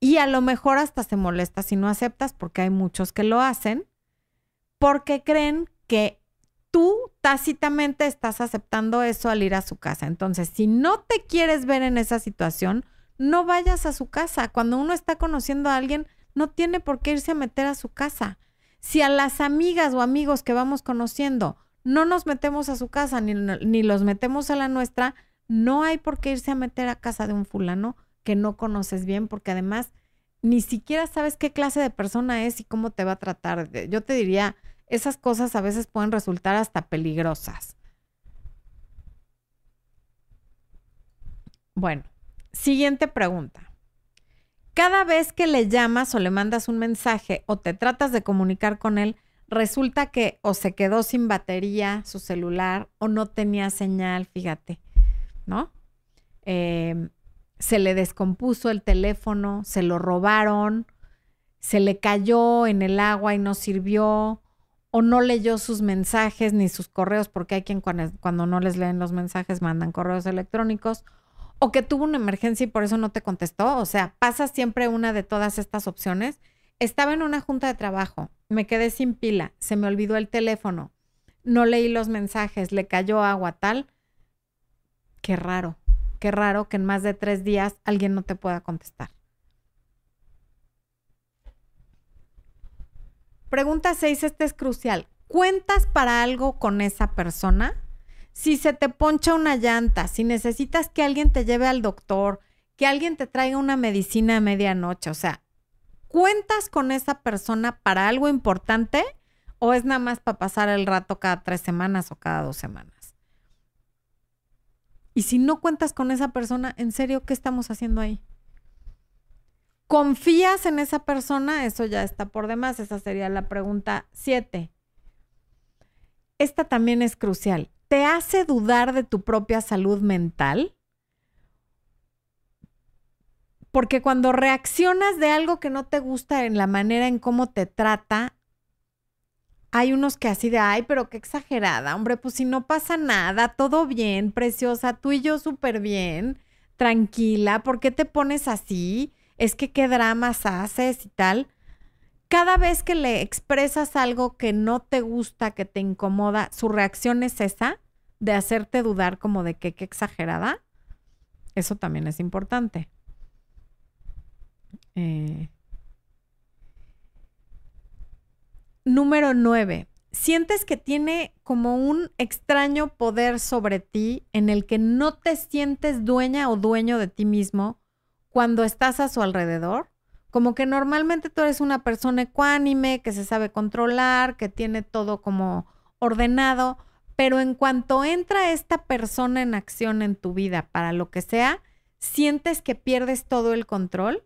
Y a lo mejor hasta se molesta si no aceptas, porque hay muchos que lo hacen, porque creen que tú tácitamente estás aceptando eso al ir a su casa. Entonces, si no te quieres ver en esa situación, no vayas a su casa. Cuando uno está conociendo a alguien, no tiene por qué irse a meter a su casa. Si a las amigas o amigos que vamos conociendo no nos metemos a su casa ni, ni los metemos a la nuestra, no hay por qué irse a meter a casa de un fulano que no conoces bien, porque además ni siquiera sabes qué clase de persona es y cómo te va a tratar. Yo te diría, esas cosas a veces pueden resultar hasta peligrosas. Bueno, siguiente pregunta. Cada vez que le llamas o le mandas un mensaje o te tratas de comunicar con él, resulta que o se quedó sin batería su celular o no tenía señal, fíjate, ¿no? Em, se le descompuso el teléfono, se lo robaron, se le cayó en el agua y no sirvió, o no leyó sus mensajes ni sus correos, porque hay quien cuando, cuando no les leen los mensajes mandan correos electrónicos, o que tuvo una emergencia y por eso no te contestó. O sea, pasa siempre una de todas estas opciones. Estaba en una junta de trabajo, me quedé sin pila, se me olvidó el teléfono, no leí los mensajes, le cayó agua tal. Qué raro, qué raro que en más de tres días alguien no te pueda contestar. Pregunta 6, este es crucial. ¿Cuentas para algo con esa persona? si se te poncha una llanta, si necesitas que alguien te lleve al doctor, que alguien te traiga una medicina a medianoche, o sea, ¿cuentas con esa persona para algo importante o es nada más para pasar el rato cada tres semanas o cada dos semanas? Y si no cuentas con esa persona, ¿en serio qué estamos haciendo ahí? ¿Confías en esa persona? Eso ya está por demás. Esa sería la pregunta siete. Esta también es crucial te hace dudar de tu propia salud mental? Porque cuando reaccionas de algo que no te gusta en la manera en cómo te trata, hay unos que así de, ay, pero qué exagerada, hombre, pues si no pasa nada, todo bien, preciosa, tú y yo súper bien, tranquila, ¿por qué te pones así? Es que qué dramas haces y tal. Cada vez que le expresas algo que no te gusta, que te incomoda, su reacción es esa, de hacerte dudar como de que qué exagerada. Eso también es importante. Eh, Número 9. Sientes que tiene como un extraño poder sobre ti en el que no te sientes dueña o dueño de ti mismo cuando estás a su alrededor. Como que normalmente tú eres una persona ecuánime, que se sabe controlar, que tiene todo como ordenado, pero en cuanto entra esta persona en acción en tu vida para lo que sea, sientes que pierdes todo el control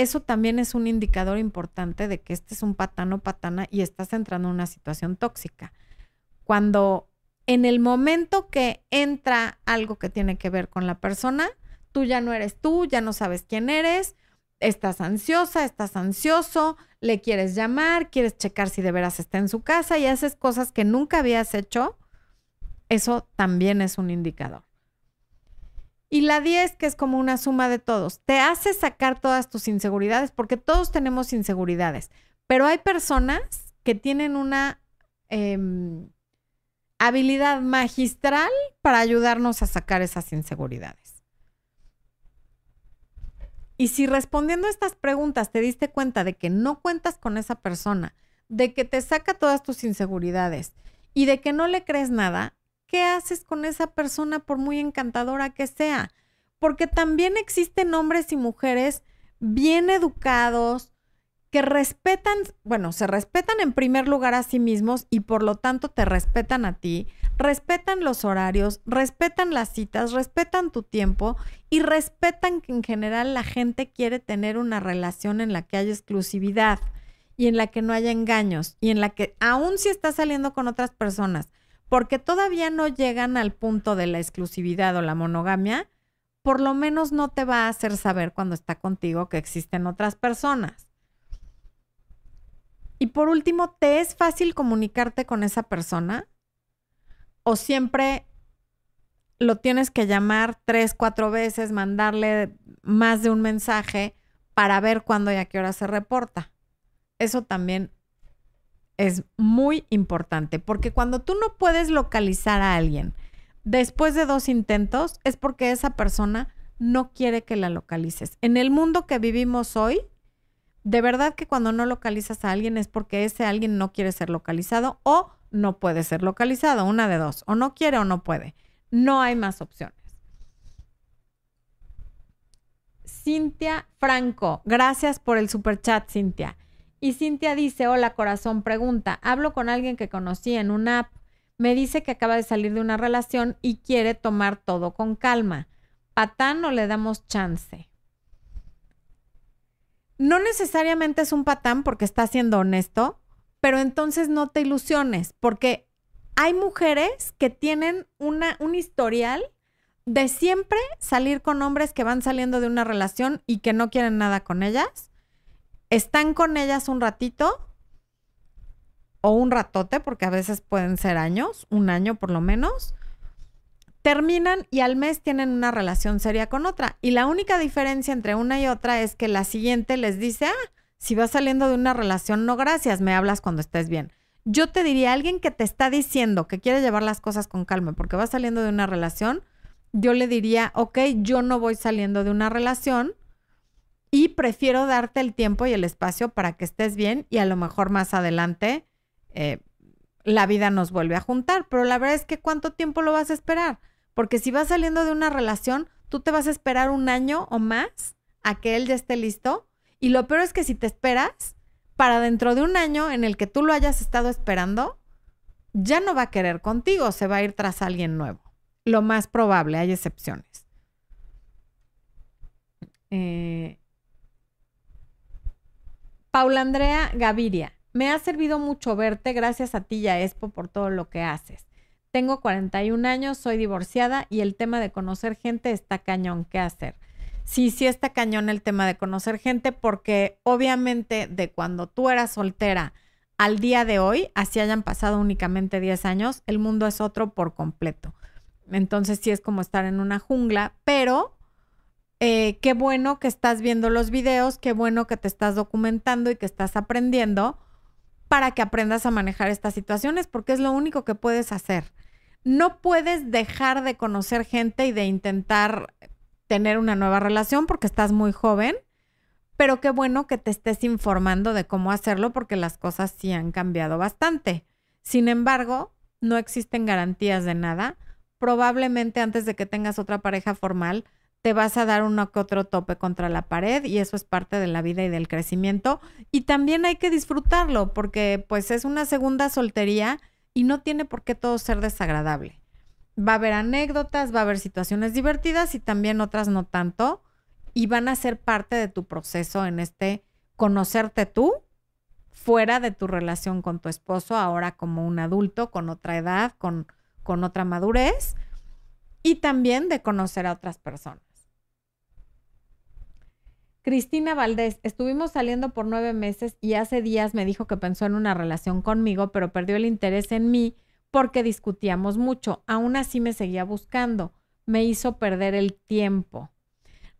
eso también es un indicador importante de que este es un patano patana y estás entrando en una situación tóxica. Cuando en el momento que entra algo que tiene que ver con la persona, tú ya no eres tú, ya no sabes quién eres, estás ansiosa, estás ansioso, le quieres llamar, quieres checar si de veras está en su casa y haces cosas que nunca habías hecho, eso también es un indicador. Y la 10, que es como una suma de todos, te hace sacar todas tus inseguridades, porque todos tenemos inseguridades, pero hay personas que tienen una em, habilidad magistral para ayudarnos a sacar esas inseguridades. Y si respondiendo a estas preguntas te diste cuenta de que no cuentas con esa persona, de que te saca todas tus inseguridades y de que no le crees nada, ¿qué haces con esa persona por muy encantadora que sea? Porque también existen hombres y mujeres bien educados que respetan, bueno, se respetan en primer lugar a sí mismos y por lo tanto te respetan a ti, respetan los horarios, respetan las citas, respetan tu tiempo y respetan que en general la gente quiere tener una relación en la que haya exclusividad y en la que no haya engaños y en la que aun si estás saliendo con otras personas, porque todavía no llegan al punto de la exclusividad o la monogamia, por lo menos no te va a hacer saber cuando está contigo que existen otras personas. Y por último, ¿te es fácil comunicarte con esa persona? ¿O siempre lo tienes que llamar tres, cuatro veces, mandarle más de un mensaje para ver cuándo y a qué hora se reporta? Eso también es muy importante, porque cuando tú no puedes localizar a alguien después de dos intentos, es porque esa persona no quiere que la localices. En el mundo que vivimos hoy, de verdad que cuando no localizas a alguien es porque ese alguien no quiere ser localizado o no puede ser localizado, una de dos, o no quiere o no puede. No hay más opciones. Cintia Franco, gracias por el super chat, Cintia. Y Cintia dice, hola corazón, pregunta, hablo con alguien que conocí en una app, me dice que acaba de salir de una relación y quiere tomar todo con calma. ¿Patán o le damos chance? No necesariamente es un patán porque está siendo honesto, pero entonces no te ilusiones, porque hay mujeres que tienen una, un historial de siempre salir con hombres que van saliendo de una relación y que no quieren nada con ellas están con ellas un ratito o un ratote, porque a veces pueden ser años, un año por lo menos, terminan y al mes tienen una relación seria con otra. Y la única diferencia entre una y otra es que la siguiente les dice, ah, si vas saliendo de una relación, no gracias, me hablas cuando estés bien. Yo te diría, alguien que te está diciendo que quiere llevar las cosas con calma porque va saliendo de una relación, yo le diría, ok, yo no voy saliendo de una relación, y prefiero darte el tiempo y el espacio para que estés bien y a lo mejor más adelante eh, la vida nos vuelve a juntar. Pero la verdad es que ¿cuánto tiempo lo vas a esperar? Porque si vas saliendo de una relación, tú te vas a esperar un año o más a que él ya esté listo. Y lo peor es que si te esperas, para dentro de un año en el que tú lo hayas estado esperando, ya no va a querer contigo, se va a ir tras alguien nuevo. Lo más probable, hay excepciones. Eh, Paula Andrea Gaviria, me ha servido mucho verte, gracias a ti y a Expo por todo lo que haces. Tengo 41 años, soy divorciada y el tema de conocer gente está cañón. ¿Qué hacer? Sí, sí está cañón el tema de conocer gente porque obviamente de cuando tú eras soltera al día de hoy, así hayan pasado únicamente 10 años, el mundo es otro por completo. Entonces sí es como estar en una jungla, pero eh, qué bueno que estás viendo los videos, qué bueno que te estás documentando y que estás aprendiendo para que aprendas a manejar estas situaciones, porque es lo único que puedes hacer. No puedes dejar de conocer gente y de intentar tener una nueva relación porque estás muy joven pero qué bueno que te estés informando de cómo hacerlo porque las cosas sí han cambiado bastante. Sin embargo, no existen garantías de nada. Probablemente antes de que tengas otra pareja formal, te vas a dar uno que otro tope contra la pared y eso es parte de la vida y del crecimiento. Y también hay que disfrutarlo porque pues es una segunda soltería y no tiene por qué todo ser desagradable. Va a haber anécdotas, va a haber situaciones divertidas y también otras no tanto y van a ser parte de tu proceso en este conocerte tú fuera de tu relación con tu esposo, ahora como un adulto, con otra edad, con, con otra madurez, y también de conocer a otras personas. Cristina Valdés, estuvimos saliendo por nueve meses y hace días me dijo que pensó en una relación conmigo, pero perdió el interés en mí porque discutíamos mucho. Aún así me seguía buscando. Me hizo perder el tiempo.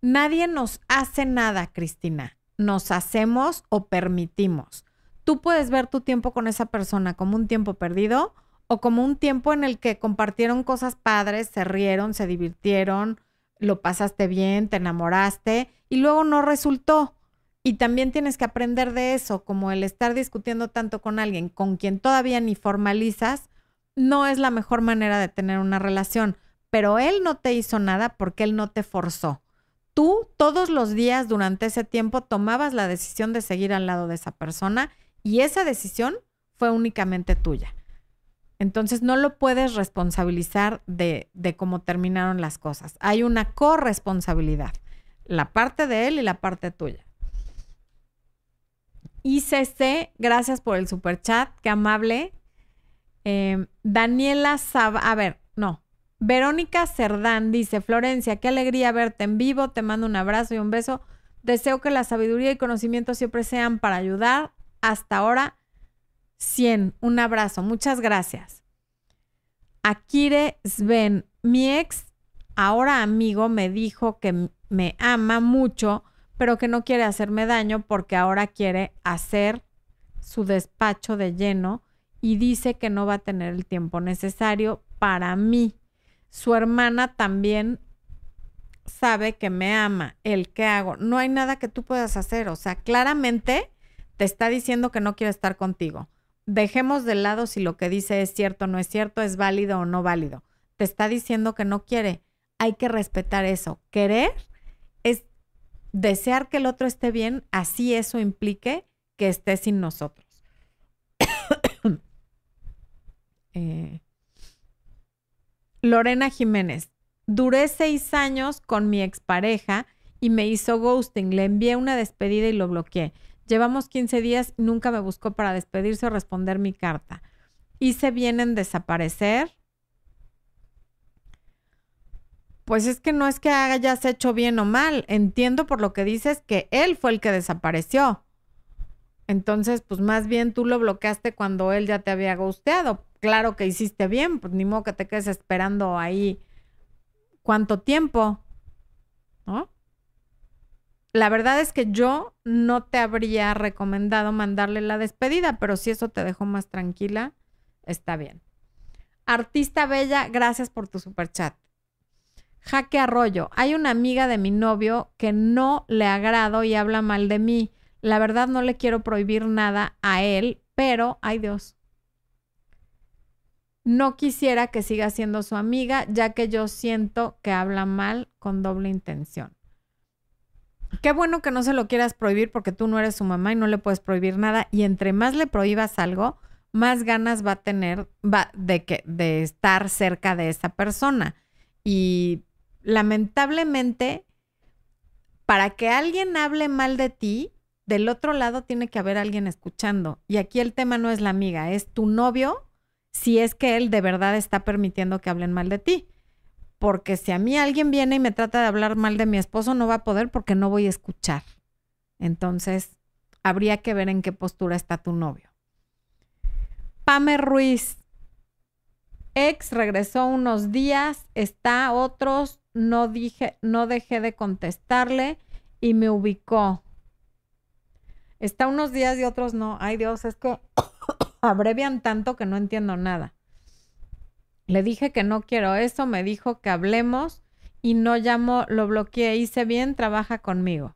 Nadie nos hace nada, Cristina. Nos hacemos o permitimos. Tú puedes ver tu tiempo con esa persona como un tiempo perdido o como un tiempo en el que compartieron cosas padres, se rieron, se divirtieron, lo pasaste bien, te enamoraste y luego no resultó. Y también tienes que aprender de eso, como el estar discutiendo tanto con alguien con quien todavía ni formalizas, no es la mejor manera de tener una relación, pero él no te hizo nada porque él no te forzó tú todos los días durante ese tiempo tomabas la decisión de seguir al lado de esa persona y esa decisión fue únicamente tuya. Entonces no lo puedes responsabilizar de, cómo terminaron las cosas. Hay una corresponsabilidad, la parte de él y la parte tuya. ICC, gracias por el super chat, qué amable. Eh, Daniela Sab, a ver, no, Verónica Cerdán dice, Florencia, qué alegría verte en vivo, te mando un abrazo y un beso. Deseo que la sabiduría y conocimiento siempre sean para ayudar. Hasta ahora, 100. Un abrazo, muchas gracias. Akire Sven, mi ex, ahora amigo, me dijo que me ama mucho, pero que no quiere hacerme daño porque ahora quiere hacer su despacho de lleno y dice que no va a tener el tiempo necesario para mí. Su hermana también sabe que me ama, el que hago. No hay nada que tú puedas hacer. O sea, claramente te está diciendo que no quiere estar contigo. Dejemos de lado si lo que dice es cierto o no es cierto, es válido o no válido. Te está diciendo que no quiere. Hay que respetar eso. Querer es desear que el otro esté bien, así eso implique que esté sin nosotros. eh, Lorena Jiménez. Duré seis años con mi expareja y me hizo ghosting. Le envié una despedida y lo bloqueé. Llevamos 15 días nunca me buscó para despedirse o responder mi carta. Hice bien en desaparecer. Pues es que no es que hayas hecho bien o mal. Entiendo por lo que dices que él fue el que desapareció. Entonces, pues más bien tú lo bloqueaste cuando él ya te había gusteado claro que hiciste bien, pues ni modo que te quedes esperando ahí cuánto tiempo, ¿no? La verdad es que yo no te habría recomendado mandarle la despedida, pero si eso te dejó más tranquila, está bien. Artista Bella, gracias por tu super chat. Jaque Arroyo, hay una amiga de mi novio que no le agrado y habla mal de mí. La verdad no le quiero prohibir nada a él, pero, ay Dios, no quisiera que siga siendo su amiga, ya que yo siento que habla mal con doble intención. Qué bueno que no se lo quieras prohibir porque tú no eres su mamá y no le puedes prohibir nada. Y entre más le prohíbas algo, más ganas va a tener va, de, que, de estar cerca de esa persona. Y lamentablemente, para que alguien hable mal de ti, del otro lado tiene que haber alguien escuchando. Y aquí el tema no es la amiga, es tu novio si es que él de verdad está permitiendo que hablen mal de ti. Porque si a mí alguien viene y me trata de hablar mal de mi esposo, no va a poder porque no voy a escuchar. Entonces, habría que ver en qué postura está tu novio. Pame Ruiz. Ex regresó unos días, está otros, no dije, no dejé de contestarle y me ubicó. Está unos días y otros no. Ay Dios, es que abrevian tanto que no entiendo nada. Le dije que no quiero eso, me dijo que hablemos y no llamo, lo bloqueé, hice bien, trabaja conmigo.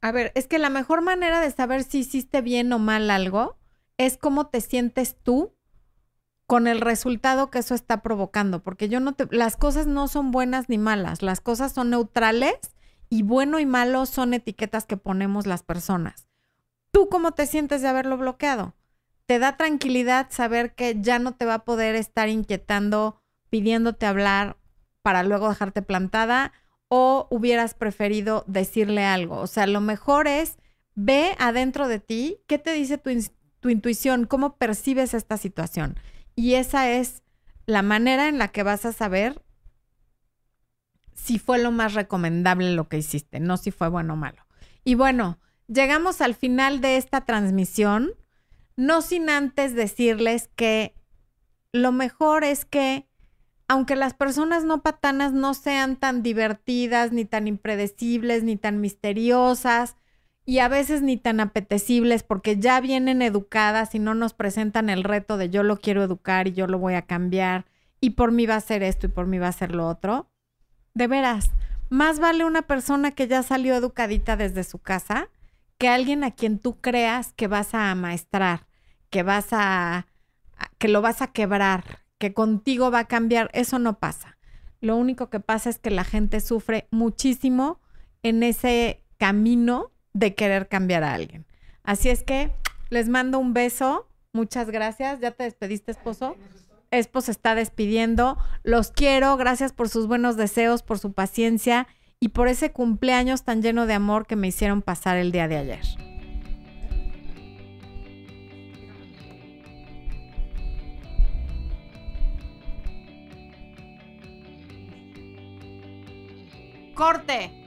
A ver, es que la mejor manera de saber si hiciste bien o mal algo es cómo te sientes tú con el resultado que eso está provocando, porque yo no te, las cosas no son buenas ni malas, las cosas son neutrales y bueno y malo son etiquetas que ponemos las personas. ¿Tú cómo te sientes de haberlo bloqueado? ¿Te da tranquilidad saber que ya no te va a poder estar inquietando, pidiéndote hablar para luego dejarte plantada? ¿O hubieras preferido decirle algo? O sea, lo mejor es ve adentro de ti, ¿qué te dice tu, tu intuición? ¿Cómo percibes esta situación? Y esa es la manera en la que vas a saber si fue lo más recomendable lo que hiciste, no si fue bueno o malo. Y bueno, llegamos al final de esta transmisión, no sin antes decirles que lo mejor es que, aunque las personas no patanas no sean tan divertidas, ni tan impredecibles, ni tan misteriosas, y a veces ni tan apetecibles porque ya vienen educadas y no nos presentan el reto de yo lo quiero educar y yo lo voy a cambiar y por mí va a ser esto y por mí va a ser lo otro. De veras, más vale una persona que ya salió educadita desde su casa que alguien a quien tú creas que vas a amaestrar, que vas a que lo vas a quebrar, que contigo va a cambiar, eso no pasa. Lo único que pasa es que la gente sufre muchísimo en ese camino de querer cambiar a alguien. Así es que les mando un beso. Muchas gracias. ¿Ya te despediste, esposo? Esposo está despidiendo. Los quiero. Gracias por sus buenos deseos, por su paciencia y por ese cumpleaños tan lleno de amor que me hicieron pasar el día de ayer. Corte.